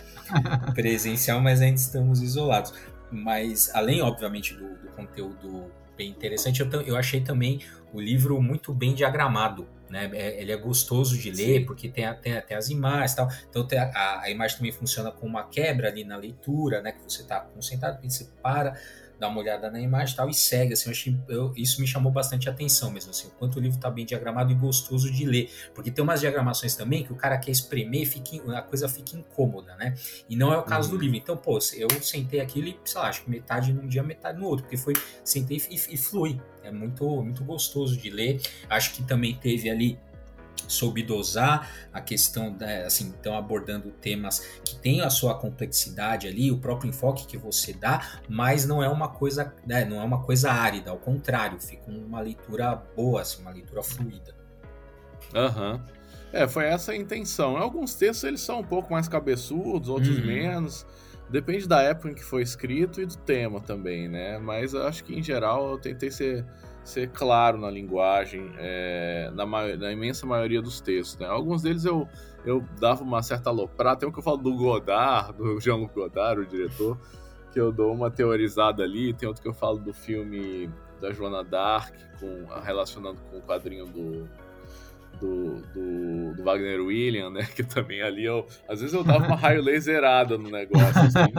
presencial, mas ainda estamos isolados. Mas além, obviamente, do, do conteúdo bem interessante. Eu, eu achei também o livro muito bem diagramado. Né? É, ele é gostoso de ler, Sim. porque tem, tem, tem as imagens e tal. Então a, a, imagem também funciona como uma quebra ali na leitura, né? Que você está concentrado, você para, dá uma olhada na imagem e tal, e segue, assim, eu achei, eu, isso me chamou bastante atenção mesmo, assim, o quanto o livro está bem diagramado e gostoso de ler, porque tem umas diagramações também que o cara quer espremer, fica, a coisa fica incômoda, né, e não é o caso uhum. do livro, então, pô, eu sentei aquilo e, sei lá, acho que metade num dia, metade no outro, porque foi, sentei e, e, e flui, é muito, muito gostoso de ler, acho que também teve ali soube dosar a questão, da, assim, então abordando temas que têm a sua complexidade ali, o próprio enfoque que você dá, mas não é uma coisa, né, não é uma coisa árida, ao contrário, fica uma leitura boa, assim, uma leitura fluida. Aham. Uhum. É, foi essa a intenção. Alguns textos eles são um pouco mais cabeçudos, outros uhum. menos. Depende da época em que foi escrito e do tema também, né? Mas eu acho que em geral eu tentei ser ser claro na linguagem, é, na, na, imensa maioria dos textos. Né? Alguns deles eu, eu dava uma certa aloprada, tem um que eu falo do Godard, do [LAUGHS] Jean-Luc Godard, o diretor, que eu dou uma teorizada ali, tem outro que eu falo do filme da Joana Dark, com, relacionando com o quadrinho do, do, do, do, Wagner William, né? [LAUGHS] Que também ali eu. Às vezes eu dava uma raio laserada no negócio, assim.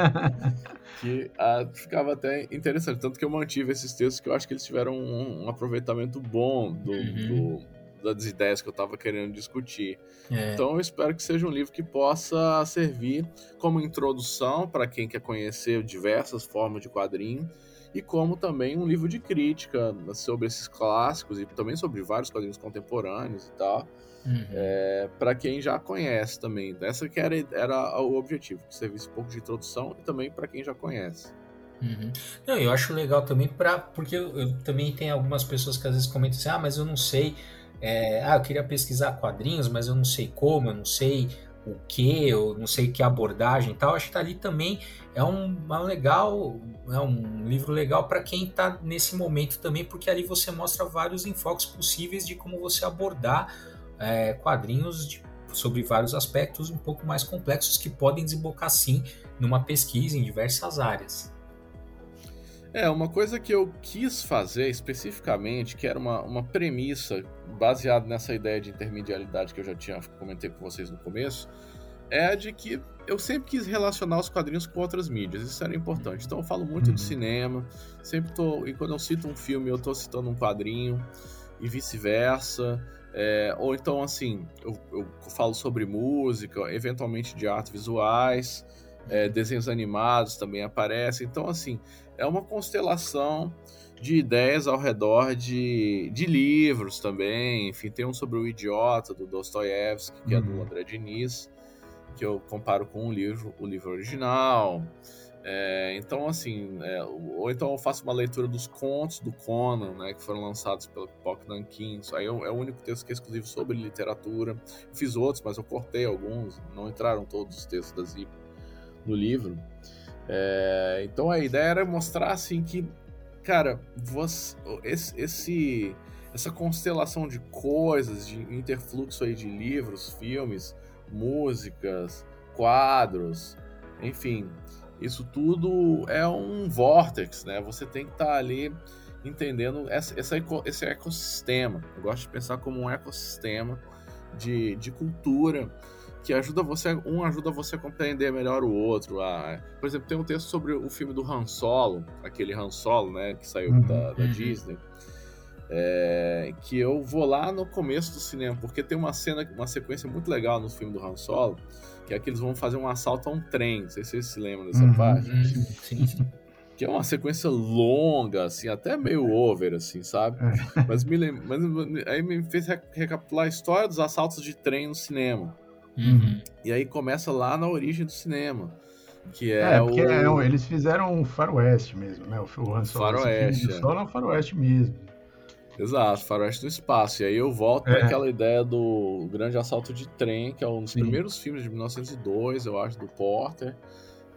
[LAUGHS] que ah, ficava até interessante. Tanto que eu mantive esses textos que eu acho que eles tiveram um, um aproveitamento bom do, uhum. do, das ideias que eu estava querendo discutir. É. Então eu espero que seja um livro que possa servir como introdução para quem quer conhecer diversas formas de quadrinho e como também um livro de crítica sobre esses clássicos e também sobre vários quadrinhos contemporâneos e tal. Uhum. É, para quem já conhece também. Essa que era, era o objetivo, que servisse um pouco de introdução e também para quem já conhece. Uhum. Não, eu acho legal também para porque eu, eu, também tem algumas pessoas que às vezes comentam assim, ah, mas eu não sei, é, ah, eu queria pesquisar quadrinhos, mas eu não sei como, eu não sei o que, eu não sei que abordagem e tal. Acho que tá ali também é um, é um legal, é um livro legal para quem está nesse momento também, porque ali você mostra vários enfoques possíveis de como você abordar é, quadrinhos de, sobre vários aspectos um pouco mais complexos que podem desembocar sim numa pesquisa em diversas áreas. É, uma coisa que eu quis fazer especificamente, que era uma, uma premissa baseada nessa ideia de intermedialidade que eu já tinha comentei com vocês no começo, é a de que eu sempre quis relacionar os quadrinhos com outras mídias, isso era importante. Então eu falo muito uhum. de cinema, sempre tô, e quando eu cito um filme, eu tô citando um quadrinho, e vice-versa. É, ou então, assim, eu, eu, falo sobre música, eventualmente de artes visuais, é, desenhos animados também aparecem. Então, assim, é uma constelação de ideias ao redor de, de livros também. Enfim, tem um sobre o Idiota, do Dostoiévski, que uhum. é do uhum. André Diniz, que eu comparo com o livro, o livro original. É, então, assim, é, ou então eu faço uma leitura dos contos do Conan, né, que foram lançados pelo Pock Nankin. Isso aí é, é o único texto que é exclusivo sobre literatura. Eu fiz outros, mas eu cortei alguns, não entraram todos os textos da Zip no livro. É, então a ideia era mostrar assim que, cara, você, esse, essa constelação de coisas, de interfluxo aí de livros, filmes, músicas, quadros, enfim, isso tudo é um vortex, né? Você tem que estar tá ali entendendo essa, essa, esse ecossistema. Eu gosto de pensar como um ecossistema de, de cultura que ajuda você, um ajuda você a compreender melhor o outro. A, por exemplo, tem um texto sobre o filme do Han Solo, aquele Han Solo, né, que saiu uhum. da, da, uhum. Disney. É, que eu vou lá no começo do cinema, porque tem uma cena, uma sequência muito legal no filme do Han Solo, que é que eles vão fazer um assalto a um trem. Não sei se vocês se lembram dessa uhum, parte. Sim, sim. Que é uma sequência longa, assim, até meio over, assim, sabe? É. Mas me lembra, mas aí me fez recapitular a história dos assaltos de trem no cinema. Uhum. E aí começa lá na origem do cinema. Que é, é porque o... é, eles fizeram um faroeste mesmo, né? O Han Solo, faroeste. É. Solo é um faroeste mesmo. Exato, faroeste do espaço. E aí eu volto é. para aquela ideia do Grande Assalto de Trem, que é um dos Sim. primeiros filmes de 1902, eu acho, do Porter.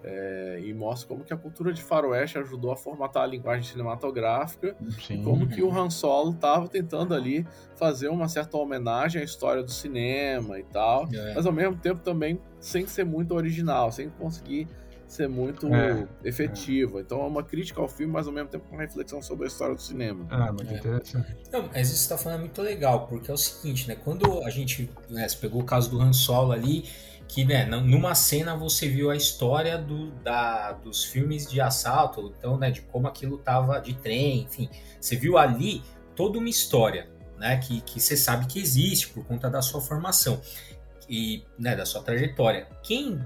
É, e mostra como que a cultura de faroeste ajudou a formatar a linguagem cinematográfica Sim. e como que o Han Solo estava tentando ali fazer uma certa homenagem à história do cinema e tal, é. mas ao mesmo tempo também sem ser muito original, sem conseguir ser muito é, efetiva. É. Então é uma crítica ao filme, mas ao mesmo tempo uma reflexão sobre a história do cinema. Ah, muito é. interessante. Não, mas isso que você tá falando é muito legal, porque é o seguinte, né? Quando a gente né, pegou o caso do Han Solo ali, que né, numa cena você viu a história do, da, dos filmes de assalto, então, né, de como aquilo tava de trem, enfim. Você viu ali toda uma história, né, que, que você sabe que existe por conta da sua formação e né, da sua trajetória. Quem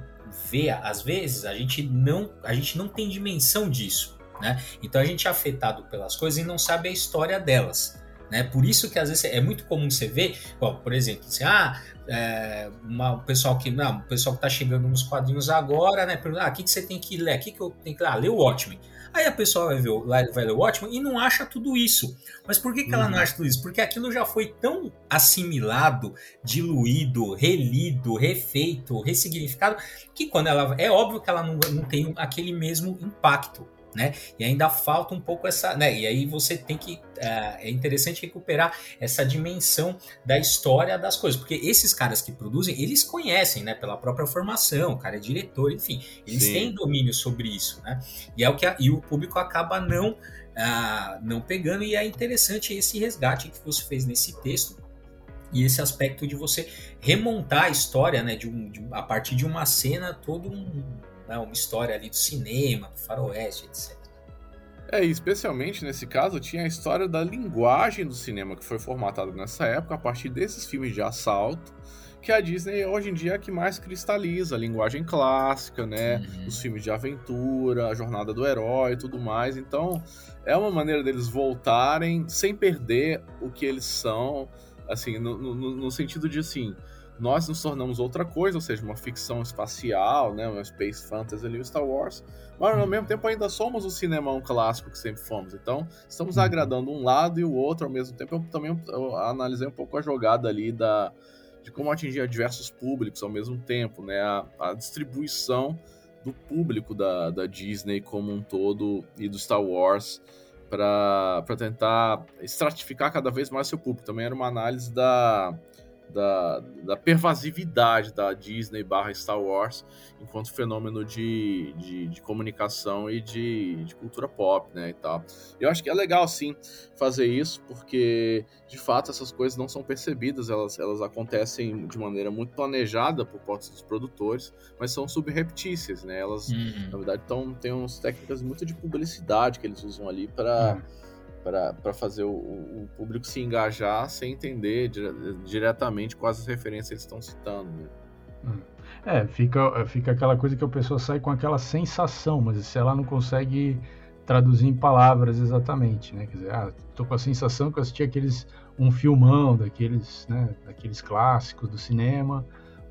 vê, às vezes, a gente não, a gente não tem dimensão disso, né? Então a gente é afetado pelas coisas e não sabe a história delas. Né? Por isso que às vezes é muito comum você ver, ó, por exemplo, assim, ah, é, uma, o pessoal que não, o pessoal que está chegando nos quadrinhos agora, né? Pergunta, ah, o que, que você tem que ler? O que, que eu tenho que ler? Ah, lê o Watchmen. Aí a pessoa vai, ver, vai ler o Watchmen e não acha tudo isso. Mas por que, que uhum. ela não uhum. acha tudo isso? Porque aquilo já foi tão assimilado, diluído, relido, refeito, ressignificado, que quando ela. É óbvio que ela não, não tem aquele mesmo impacto né? E ainda falta um pouco essa, né? E aí você tem que é, é interessante recuperar essa dimensão da história das coisas, porque esses caras que produzem, eles conhecem, né? Pela própria formação, o cara é diretor, enfim, eles Sim. têm domínio sobre isso, né? E é o que a, e o público acaba não uh, não pegando e é interessante esse resgate que você fez nesse texto e esse aspecto de você remontar a história, né, de um, de, a partir de uma cena, todo um, né, uma história ali do cinema, do faroeste, etc. É, e especialmente nesse caso tinha a história da linguagem do cinema que foi formatada nessa época a partir desses filmes de assalto, que a Disney hoje em dia é a que mais cristaliza a linguagem clássica, né? Uhum. Os filmes de aventura, a jornada do herói e tudo mais. Então, é uma maneira deles voltarem sem perder o que eles são, assim, no, no, no sentido de assim nós nos tornamos outra coisa, ou seja, uma ficção espacial, né, uma space fantasy ali, o Star Wars, mas ao mesmo tempo ainda somos o cinemão clássico que sempre fomos. Então, estamos uhum. agradando um lado e o outro ao mesmo tempo. Eu também eu analisei um pouco a jogada ali da de como atingir diversos públicos ao mesmo tempo, né, a, a distribuição do público da, da Disney como um todo e do Star Wars para tentar estratificar cada vez mais seu público. Também era uma análise da da, da pervasividade da Disney barra Star Wars enquanto fenômeno de, de, de comunicação e de, de, cultura pop, né, e tal. Eu acho que é legal, sim, fazer isso, porque, de fato, essas coisas não são percebidas, elas, elas acontecem de maneira muito planejada por parte dos produtores, mas são subreptícias, né, elas, uhum. na verdade, tão, têm umas técnicas muito de publicidade que eles usam ali para... Uhum para fazer o, o, público se engajar sem entender dire, diretamente quais as referências eles estão citando. Né? Hum. É, fica, fica aquela coisa que a pessoa sai com aquela sensação, mas se ela não consegue traduzir em palavras exatamente, né? Quer dizer, ah, tô com a sensação que eu assisti aqueles um filmão daqueles, né, daqueles clássicos do cinema,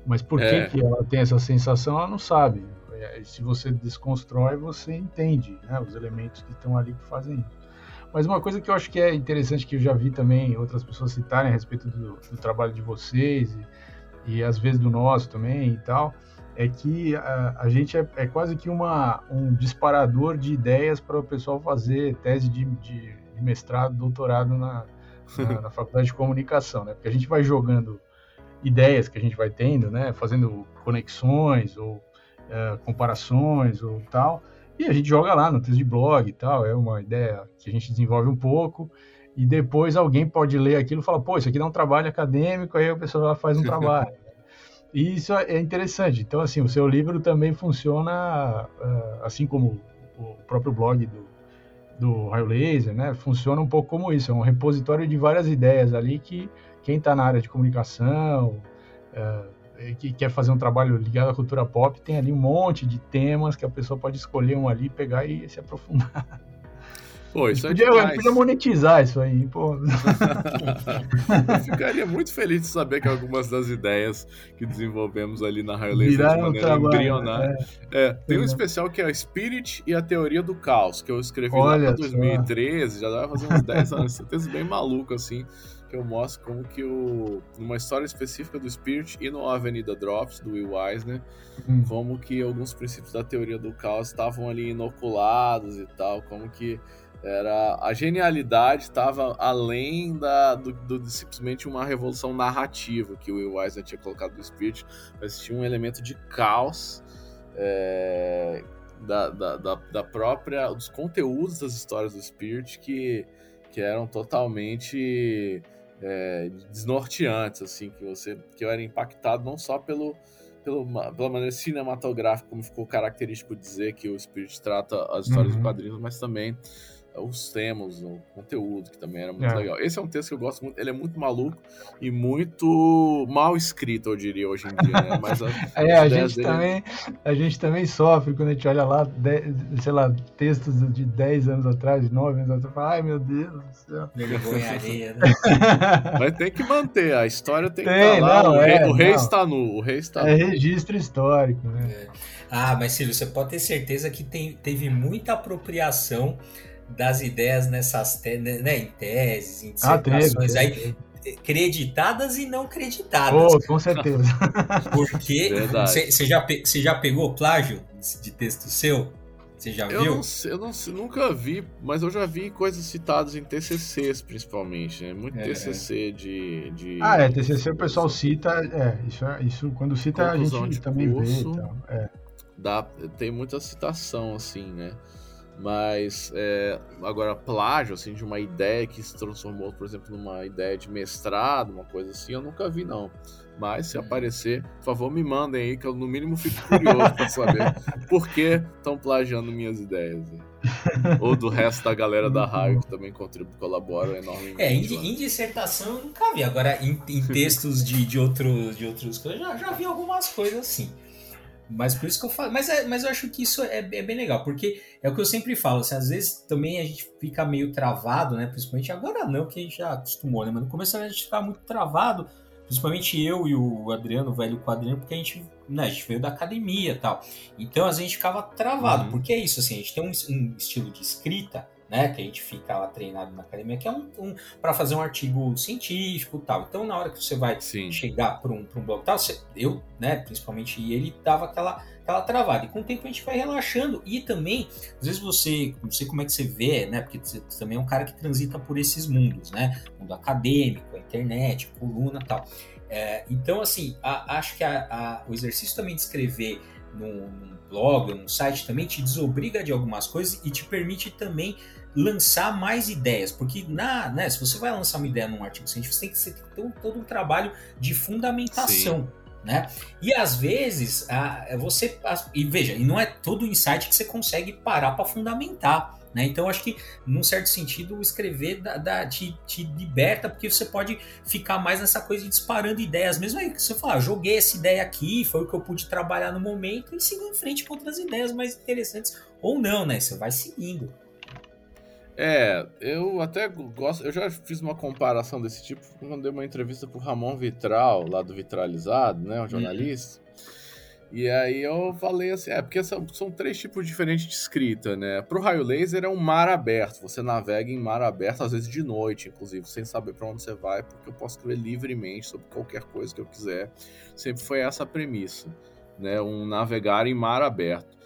mas por é. que, que ela tem essa sensação, ela não sabe. É, se você desconstrói, você entende, né, os elementos que estão ali que fazem isso. Mas uma coisa que eu acho que é interessante, que eu já vi também outras pessoas citarem a respeito do, do trabalho de vocês e, e, às vezes do nosso também e tal, é que a, a gente é, é, quase que uma, um disparador de ideias para o pessoal fazer tese de, de, de mestrado, doutorado na, na, [LAUGHS] na, faculdade de comunicação, né? Porque a gente vai jogando ideias que a gente vai tendo, né? Fazendo conexões ou uh, comparações ou tal, e a gente joga lá no texto de blog e tal, é uma ideia que a gente desenvolve um pouco, e depois alguém pode ler aquilo e falar, pô, isso aqui dá um trabalho acadêmico, aí a pessoa faz um [LAUGHS] trabalho. E isso é interessante. Então, assim, o seu livro também funciona, ah, assim como o próprio blog do, do Raio Laser, né? Funciona um pouco como isso, é um repositório de várias ideias ali que quem está na área de comunicação, ah, é, que quer fazer um trabalho ligado à cultura pop, tem ali um monte de temas que a pessoa pode escolher um ali, pegar e se aprofundar. Pô, isso é podia, demais. podia monetizar isso aí, pô. Eu [LAUGHS] ficaria muito feliz de saber que algumas das ideias que desenvolvemos ali na Laser de maneira embrionária. É. É, tem um especial que é a Spirit e a Teoria do Caos, que eu escrevi Olha lá pra 2013, só. já dava fazer uns 10 anos, [LAUGHS] certeza bem maluco, assim que eu mostro como que o numa história específica do Spirit e no Avenida Drops do Will Eisner, hum. como que alguns princípios da teoria do caos estavam ali inoculados e tal, como que era a genialidade estava além da do, do, de simplesmente uma revolução narrativa que o Will Eisner tinha colocado no Spirit, mas tinha um elemento de caos é, da, da, da, da própria. dos conteúdos das histórias do Spirit que, que eram totalmente é, desnorteantes, assim, que você. que eu era impactado não só pelo, pelo, pela maneira cinematográfica, como ficou característico dizer que o Spirit trata as histórias uhum. quadrinhos, mas também os temas, o conteúdo, que também era muito é. legal. Esse é um texto que eu gosto muito, ele é muito maluco e muito mal escrito, eu diria, hoje em dia, né? [LAUGHS] Mas a, é, a gente, dele... também, a gente também sofre quando a gente olha lá, de, sei lá, textos de 10 anos atrás, de 9 anos atrás, fala, ai meu Deus do céu. Né? [LAUGHS] Mas tem que manter, a história tem, tem que estar lá, não, o, rei, é, o rei está nu, o rei está É registro histórico, né? É. Ah, mas Silvio, você pode ter certeza que tem, teve muita apropriação das ideias nessas te, né, né, em teses, em ah, dissertações ah, aí, creditadas e não creditadas. Oh, com certeza. [LAUGHS] Porque você já, já pegou plágio de texto seu? Você já eu viu? Não, eu não, nunca vi, mas eu já vi coisas citadas em TCCs, principalmente, né? Muito é, TCC de, de, Ah, é, TCC o pessoal cita, é, isso, é, isso quando cita a gente também curso, vê. Então, é. dá, tem muita citação, assim, né? Mas é, agora, plágio, assim, de uma ideia que se transformou, por exemplo, numa ideia de mestrado, uma coisa assim, eu nunca vi, não. Mas se hum. aparecer, por favor, me mandem aí, que eu no mínimo fico curioso para saber [LAUGHS] por que estão plagiando minhas ideias. Ou do resto da galera da rádio que também contribui, colabora enormemente. É, em, em, dissertação eu nunca vi. Agora, em, em textos de, de, outro, de outros coisas, já, já vi algumas coisas assim. Mas por isso que eu falo. Mas, é, mas eu acho que isso é, é, bem legal, porque é o que eu sempre falo. Assim, às vezes também a gente fica meio travado, né? Principalmente agora não, que a gente já acostumou, né? Mas no começo a gente ficava muito travado, principalmente eu e o Adriano, o velho quadrinho, porque a gente, né, a gente veio da academia e tal. Então a gente ficava travado, uhum. porque é isso, assim, a gente tem um, um estilo de escrita né, que a gente fica lá treinado na academia, que é um, um para fazer um artigo científico tal. Então, na hora que você vai Sim. chegar para um, um blog tal, você, eu, né, principalmente ele, dava aquela, aquela travada. E com o tempo a gente vai relaxando. E também, às vezes você, não sei como é que você vê, né, porque você também é um cara que transita por esses mundos, né, mundo acadêmico, a internet, coluna tal. É, então, assim, a, acho que a, a, o exercício também de escrever num, num blog, num site também te desobriga de algumas coisas e te permite também lançar mais ideias, porque na, né, se você vai lançar uma ideia num artigo científico, você tem que, ter todo um trabalho de fundamentação. Sim. Né? E às vezes você e veja, e não é todo insight que você consegue parar para fundamentar. Né? Então, acho que, num certo sentido, escrever da, da, te, te, liberta, porque você pode ficar mais nessa coisa de disparando ideias. Mesmo aí que você falar, ah, joguei essa ideia aqui, foi o que eu pude trabalhar no momento, e seguir em frente com outras ideias mais interessantes. Ou não, né? Você vai seguindo. É, eu até gosto. Eu já fiz uma comparação desse tipo quando dei uma entrevista pro Ramon Vitral, lá do Vitralizado, né? Um uhum. jornalista. Uhum. E aí eu falei assim, é, porque são, são três tipos diferentes de escrita, né? Pro raio laser é um mar aberto. Você navega em mar aberto, às vezes de noite, inclusive, sem saber para onde você vai, porque eu posso escrever livremente sobre qualquer coisa que eu quiser. Sempre foi essa a premissa, né? Um navegar em mar aberto.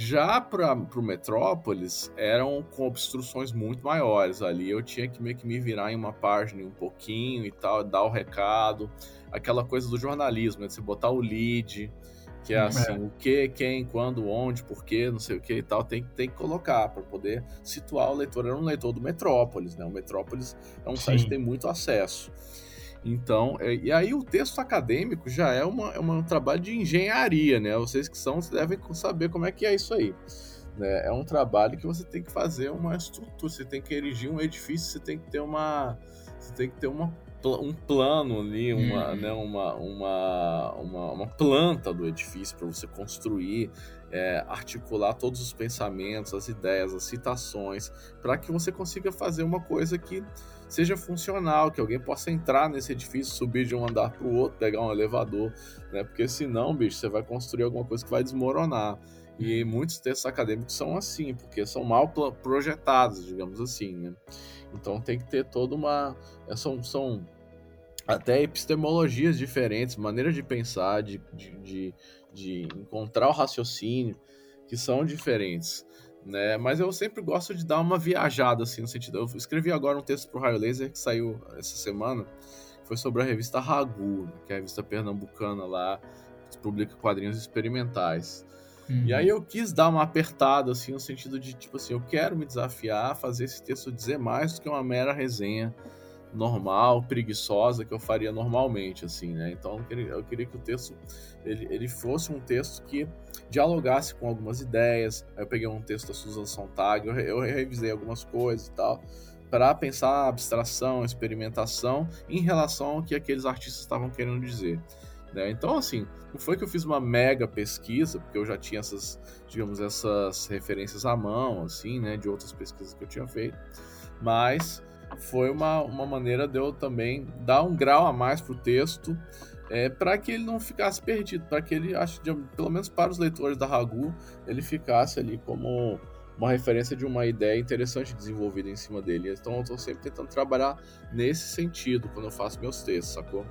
Já para o Metrópolis, eram com obstruções muito maiores. Ali eu tinha que meio que me virar em uma página um pouquinho e tal, dar o recado. Aquela coisa do jornalismo, né? Você botar o lead, que é assim, é. o que, quem, quando, onde, por quê, não sei o que e tal, tem, tem que colocar para poder situar o leitor. Era um leitor do Metrópolis, né? O Metrópolis é um Sim. site que tem muito acesso. Então, é, e aí o texto acadêmico já é, uma, é um trabalho de engenharia, né? Vocês que são, vocês devem saber como é que é isso aí. Né? É um trabalho que você tem que fazer uma estrutura, você tem que erigir um edifício, você tem que ter uma, você tem que ter uma, um plano ali, uma, uhum. né, uma, uma, uma, uma planta do edifício para você construir, é, articular todos os pensamentos, as ideias, as citações, para que você consiga fazer uma coisa que seja funcional, que alguém possa entrar nesse edifício, subir de um andar para o outro, pegar um elevador, né? Porque senão, bicho, você vai construir alguma coisa que vai desmoronar. E muitos textos acadêmicos são assim, porque são mal projetados, digamos assim, né? Então tem que ter toda uma. É, são, são até epistemologias diferentes, maneiras de pensar, de, de, de, de encontrar o raciocínio, que são diferentes né? Mas eu sempre gosto de dar uma viajada, assim, no sentido. Eu escrevi agora um texto pro Raio Laser que saiu essa semana, foi sobre a revista Ragu, que é a revista pernambucana lá, que publica quadrinhos experimentais. Uhum. E aí eu quis dar uma apertada, assim, no sentido de, tipo assim, eu quero me desafiar a fazer esse texto dizer mais do que uma mera resenha normal, preguiçosa, que eu faria normalmente, assim, né? Então eu queria, eu queria que o texto, ele, ele fosse um texto que dialogasse com algumas ideias. Eu peguei um texto da Susan Sontag, eu, eu revisei algumas coisas e tal, para pensar abstração, experimentação em relação ao que aqueles artistas estavam querendo dizer. Né? Então, assim, não foi que eu fiz uma mega pesquisa, porque eu já tinha essas, digamos, essas referências à mão, assim, né, de outras pesquisas que eu tinha feito, mas foi uma, uma maneira de eu também dar um grau a mais pro texto, é, para que ele não ficasse perdido, para que ele, acho, de, pelo menos para os leitores da Ragu, ele ficasse ali como uma referência de uma ideia interessante desenvolvida em cima dele. Então eu estou sempre tentando trabalhar nesse sentido quando eu faço meus textos, sacou?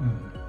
Uhum.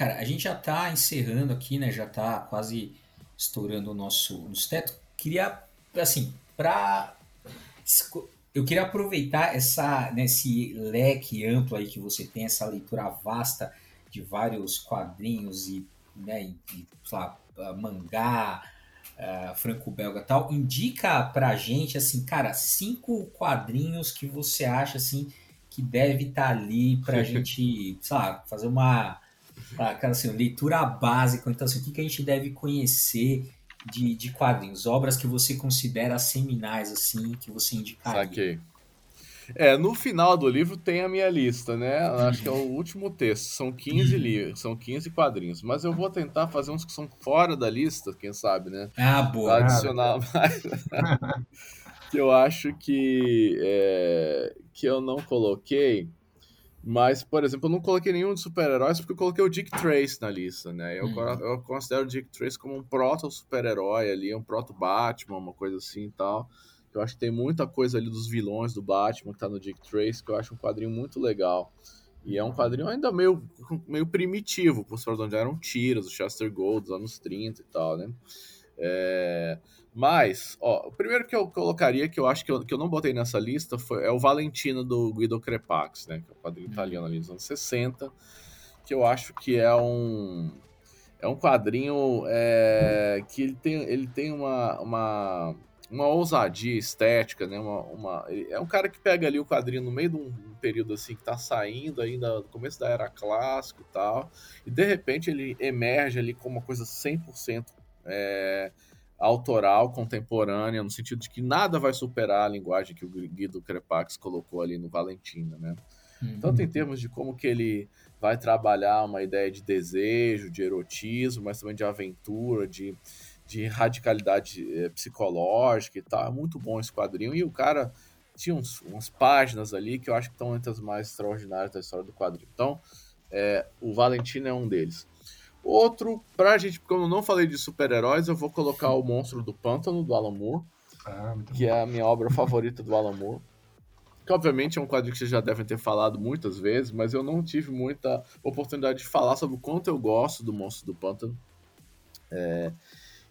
Cara, a gente já está encerrando aqui, né? Já está quase estourando o nosso, nosso teto. Queria, assim, para eu queria aproveitar essa nesse né, leque amplo aí que você tem, essa leitura vasta de vários quadrinhos e, né, e, e lá, mangá, uh, franco-belga tal, indica pra gente, assim, cara, cinco quadrinhos que você acha, assim, que deve estar tá ali para a [LAUGHS] gente, sabe, fazer uma aquela assim, leitura básica. Então, assim, o que, que a gente deve conhecer de, de quadrinhos? Obras que você considera seminais, assim, que você indicaria. Saquei. É, no final do livro tem a minha lista, né? Acho que é o [LAUGHS] último texto. São 15 livros, são 15 quadrinhos. Mas eu vou tentar fazer uns que são fora da lista, quem sabe, né? Ah, boa. Pra adicionar mais. [LAUGHS] que eu acho que, é, que eu não coloquei. Mas, por exemplo, eu não coloquei nenhum de super-heróis porque eu coloquei o Dick Trace na lista, né? Eu, hum. eu considero o Dick Trace como um proto-super-herói ali, um proto-Batman, uma coisa assim e tal. Eu acho que tem muita coisa ali dos vilões do Batman que tá no Dick Trace, que eu acho um quadrinho muito legal. E é um quadrinho ainda meio, meio primitivo, por onde eram tiras, o Chester Gold dos anos 30 e tal, né? É... Mas, ó, o primeiro que eu colocaria, que eu acho que eu, que eu não botei nessa lista, foi, é o Valentino do Guido Crepax, né? Que é o quadrinho uhum. italiano ali dos anos 60, que eu acho que é um. É um quadrinho é, que ele tem, ele tem uma, uma, uma ousadia estética, né? Uma, uma, é um cara que pega ali o quadrinho no meio de um, um período assim que tá saindo ainda no começo da era clássica e tal, e de repente ele emerge ali como uma coisa 100% é, autoral, contemporânea, no sentido de que nada vai superar a linguagem que o Guido Crepax colocou ali no Valentina, né? Uhum. Tanto em termos de como que ele vai trabalhar uma ideia de desejo, de erotismo, mas também de aventura, de, de radicalidade é, psicológica e tal. É muito bom esse quadrinho. E o cara tinha uns, umas páginas ali que eu acho que estão entre as mais extraordinárias da história do quadrinho. Então, é, o Valentino é um deles. Outro, pra gente, como eu não falei de super-heróis, eu vou colocar o Monstro do Pântano, do Alan Moore, ah, que bom. é a minha obra favorita do Alan Moore. Que obviamente é um quadrinho que vocês já devem ter falado muitas vezes, mas eu não tive muita oportunidade de falar sobre o quanto eu gosto do Monstro do Pântano. É,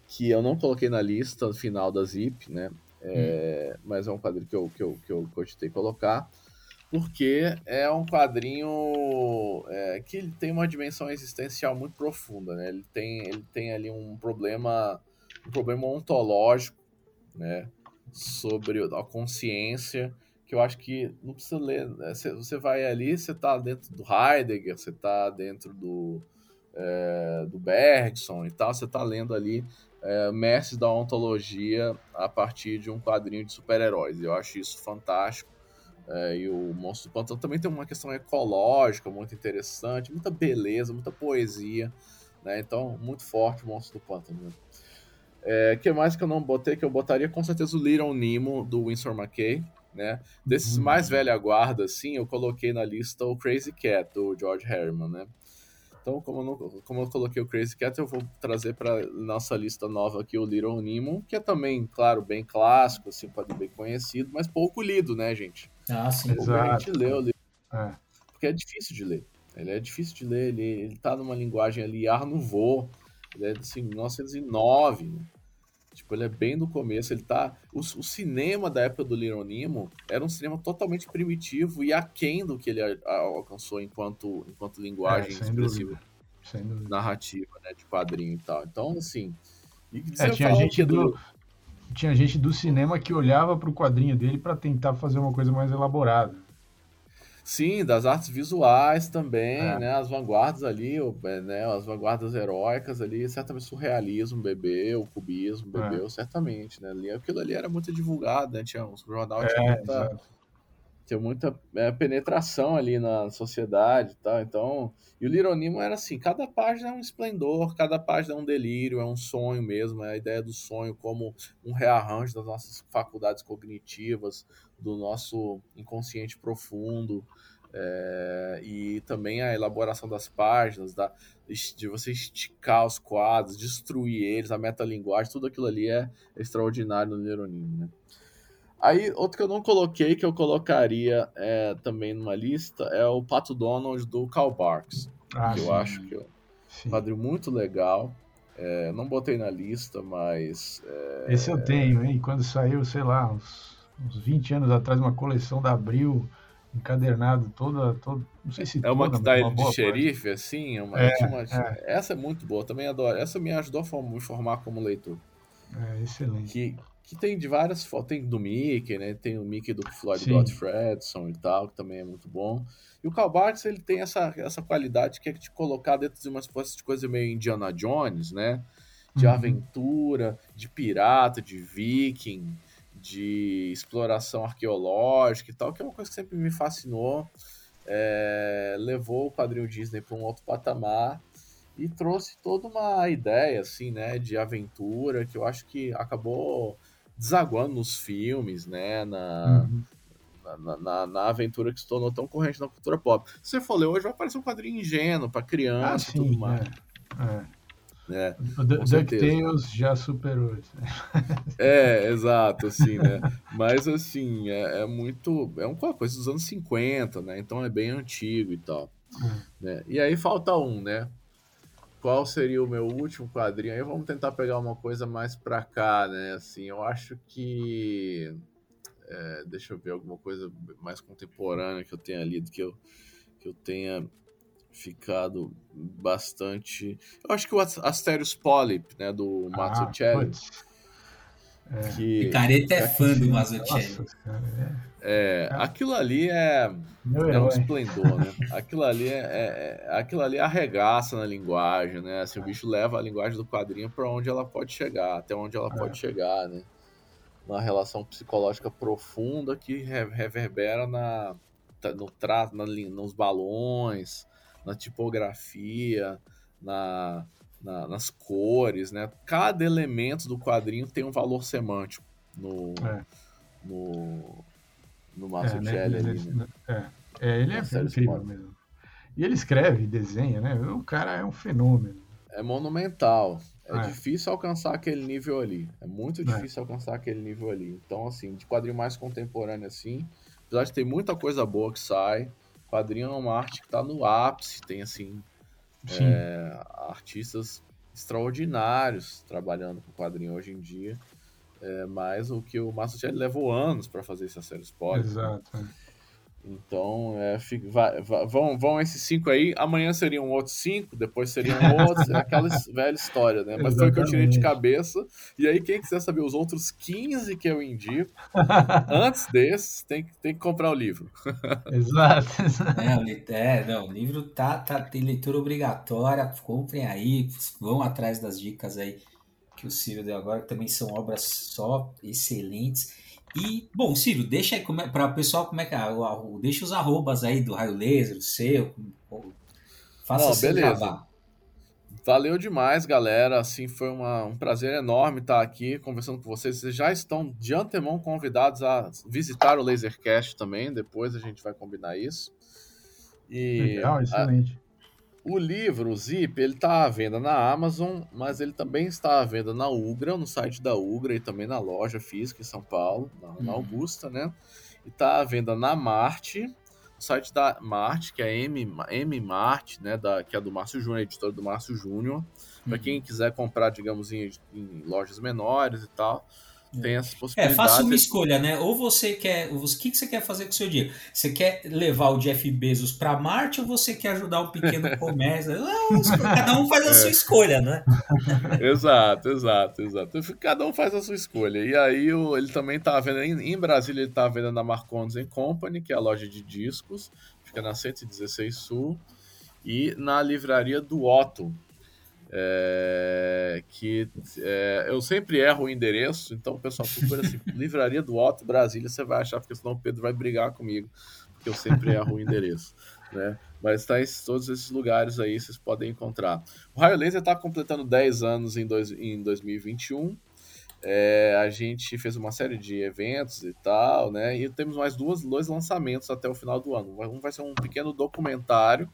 que eu não coloquei na lista final da Zip, né? É, hum. Mas é um quadrinho que eu, que eu, que eu cogitei colocar. Porque é um quadrinho é, que tem uma dimensão existencial muito profunda, né? Ele tem, ele tem ali um problema, um problema ontológico, né? Sobre a consciência, que eu acho que não precisa ler. Né? Você vai ali, você está dentro do Heidegger, você está dentro do, é, do Bergson e tal, você está lendo ali é, mestres da ontologia a partir de um quadrinho de super-heróis. Eu acho isso fantástico. É, e o Monstro do Pântano também tem uma questão ecológica muito interessante, muita beleza, muita poesia. Né? Então, muito forte o Monstro do Pântano. Né? É, que mais que eu não botei? Que eu botaria com certeza o Little Nemo do Winsor McKay. Né? Desses uhum. mais velha guarda, assim, eu coloquei na lista o Crazy Cat do George Herman, né? Então, como eu, não, como eu coloquei o Crazy Cat, eu vou trazer para nossa lista nova aqui o Little Nemo, que é também, claro, bem clássico, assim, pode bem conhecido, mas pouco lido, né, gente? Ah, sim. Pouco Exato. a gente leu, é. porque é difícil de ler. Ele é difícil de ler, ele, ele tá numa linguagem ali, Ar Nouveau, ele é de assim, 1909, né? Tipo, ele é bem do começo, ele tá... O, o cinema da época do Little Nemo era um cinema totalmente primitivo e aquém do que ele a, a, alcançou enquanto, enquanto linguagem é, expressiva, narrativa, né, de quadrinho e tal. Então, assim... É, tinha gente do... do... Tinha gente do cinema que olhava para o quadrinho dele para tentar fazer uma coisa mais elaborada. Sim, das artes visuais também, é. né? As vanguardas ali, é, né? As vanguardas heróicas ali, certamente surrealismo bebeu, o cubismo é. bebeu, é. certamente, né? Ali, aquilo ali era muito divulgado, né? Tinha, um jornal tinha é, muita, tinha muita é, penetração ali na sociedade e tal, então... E o Lironimo era assim, cada página é um esplendor, cada página é um delírio, é um sonho mesmo, é a ideia do sonho como um rearranjo das nossas faculdades cognitivas, do nosso inconsciente profundo, é, e também a elaboração das páginas, da, de você esticar os quadros, destruir eles, a metalinguagem, tudo aquilo ali é extraordinário no Neuronino, né? Aí, outro que eu não coloquei, que eu colocaria é, também numa lista, é o Pato Donald do Karl Barks. Ah, que sim. eu acho que é um quadro muito legal. É, não botei na lista, mas. É... Esse eu tenho, hein? Quando saiu, sei lá, uns, uns 20 anos atrás, uma coleção da Abril encadernado toda, toda não sei se é uma que dá ele de xerife parte. assim é uma, é, uma, é. essa é muito boa também adoro essa me ajudou a me formar como leitor é excelente que, que tem de várias fotos tem do Mickey né tem o Mickey do Floyd Godfredson e tal que também é muito bom e o Karl Barks ele tem essa, essa qualidade que é te colocar dentro de uma espécie de coisa meio Indiana Jones né de uhum. aventura de pirata de viking de exploração arqueológica e tal, que é uma coisa que sempre me fascinou. É, levou o quadrinho Disney para um outro patamar e trouxe toda uma ideia assim, né, de aventura que eu acho que acabou desaguando nos filmes, né, na, uhum. na, na, na, aventura que se tornou tão corrente na cultura pop. Se você for ler hoje, vai aparecer um quadrinho ingênuo para criança ah, sim, e tudo mais. É, é. Né? O DuckTales já superou isso. [LAUGHS] É, exato, assim, né? Mas, assim, é, é, muito... É uma coisa dos anos 50, né? Então é bem antigo e tal. Hum. Né? E aí falta um, né? Qual seria o meu último quadrinho? Aí vamos tentar pegar uma coisa mais pra cá, né? Assim, eu acho que... É, deixa eu ver alguma coisa mais contemporânea que eu tenha lido, que eu, que eu tenha ficado bastante. Eu acho que o Asterios Polyp, né, do Mazzucchelli. Ah, é. que... Picareta é fã do Mazzucchelli. É, é, aquilo ali é, é um esplendor, né? [LAUGHS] Aquilo ali é, é, é, aquilo ali arregaça na linguagem, né? Assim, o bicho leva a linguagem do quadrinho para onde ela pode chegar, até onde ela pode é. chegar, né? Uma relação psicológica profunda que reverbera na, no traço, na, nos balões, na tipografia, na, na, nas cores, né? Cada elemento do quadrinho tem um valor semântico no, é. no, no Mazzucchelli é, né? ali, né? É, é ele é incrível mesmo. E ele escreve, desenha, né? O cara é um fenômeno. É monumental. É, é. difícil alcançar aquele nível ali. É muito é. difícil alcançar aquele nível ali. Então, assim, de quadrinho mais contemporâneo assim, apesar de ter muita coisa boa que sai, quadrinho é uma arte que está no ápice, tem assim é, artistas extraordinários trabalhando com quadrinho hoje em dia. É, mas o que o Mazzucchelli levou anos para fazer essa série spoiler. Exato. Né? Então, é, fica, vai, vai, vão, vão esses cinco aí. Amanhã seriam outros cinco, depois seriam outros. [LAUGHS] é aquela velha história, né? Mas Exatamente. foi o que eu tirei de cabeça. E aí, quem quiser saber os outros 15 que eu indico, [LAUGHS] antes desses, tem, tem que comprar o livro. [LAUGHS] Exato. É, não, o livro tá, tá, tem leitura obrigatória. Comprem aí, vão atrás das dicas aí que o Ciro deu agora, que também são obras só excelentes. E, bom, Ciro, deixa aí para o pessoal como é que é. Deixa os arrobas aí do raio laser, o seu. Faça Não, beleza. Valeu demais, galera. Assim, foi uma, um prazer enorme estar aqui conversando com vocês. Vocês já estão de antemão convidados a visitar o Lasercast também. Depois a gente vai combinar isso. E, Legal, excelente. A, o livro, o Zip, ele está à venda na Amazon, mas ele também está à venda na Ugra, no site da Ugra e também na loja física em São Paulo, na, na uhum. Augusta, né? E está à venda na Marte, no site da Marte, que é M, M Marte, né? Da, que é do Márcio Júnior, editora do Márcio Júnior. Para uhum. quem quiser comprar, digamos, em, em lojas menores e tal. Tem essas possibilidades. É, faça uma escolha, né? Ou você quer. O que você quer fazer com o seu dia? Você quer levar o Jeff Bezos para Marte ou você quer ajudar um pequeno [LAUGHS] comércio? Cada um faz a sua é. escolha, né? [LAUGHS] exato, exato, exato. Cada um faz a sua escolha. E aí ele também está vendo. Em Brasília, ele está vendo na Marcondes Company, que é a loja de discos, fica na 116 Sul, e na livraria do Otto, é, que é, eu sempre erro o endereço, então o pessoal procura assim, [LAUGHS] Livraria do Alto Brasília, você vai achar, porque senão o Pedro vai brigar comigo, porque eu sempre erro o endereço, [LAUGHS] né? Mas está em todos esses lugares aí, vocês podem encontrar. O Raio Laser está completando 10 anos em, dois, em 2021. É, a gente fez uma série de eventos e tal, né? E temos mais duas, dois lançamentos até o final do ano. Um vai ser um pequeno documentário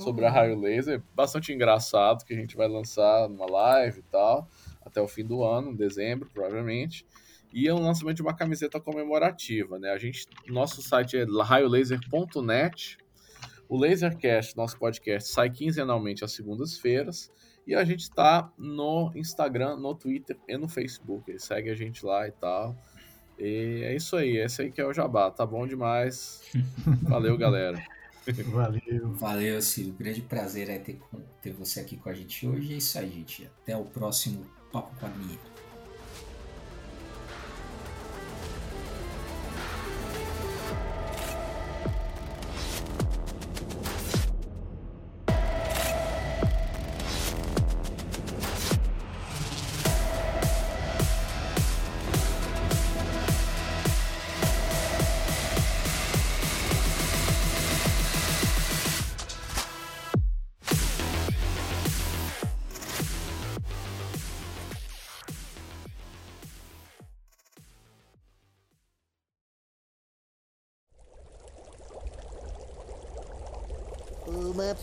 sobre a raio laser, bastante engraçado, que a gente vai lançar numa live e tal, até o fim do ano, em dezembro, provavelmente. E é um lançamento de uma camiseta comemorativa, né? A gente, nosso site é raiolaser.net. O Lasercast, nosso podcast, sai quinzenalmente às segundas-feiras. E a gente está no Instagram, no Twitter e no Facebook. Segue a gente lá e tal. E é isso aí, esse aí que é o Jabá. Tá bom demais. [LAUGHS] Valeu, galera. [LAUGHS] Valeu. Valeu, Ciro. Grande prazer é ter, ter você aqui com a gente hoje. É isso aí, gente. Até o próximo Papo Quadrinheiro.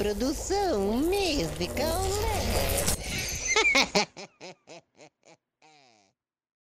Produção musical.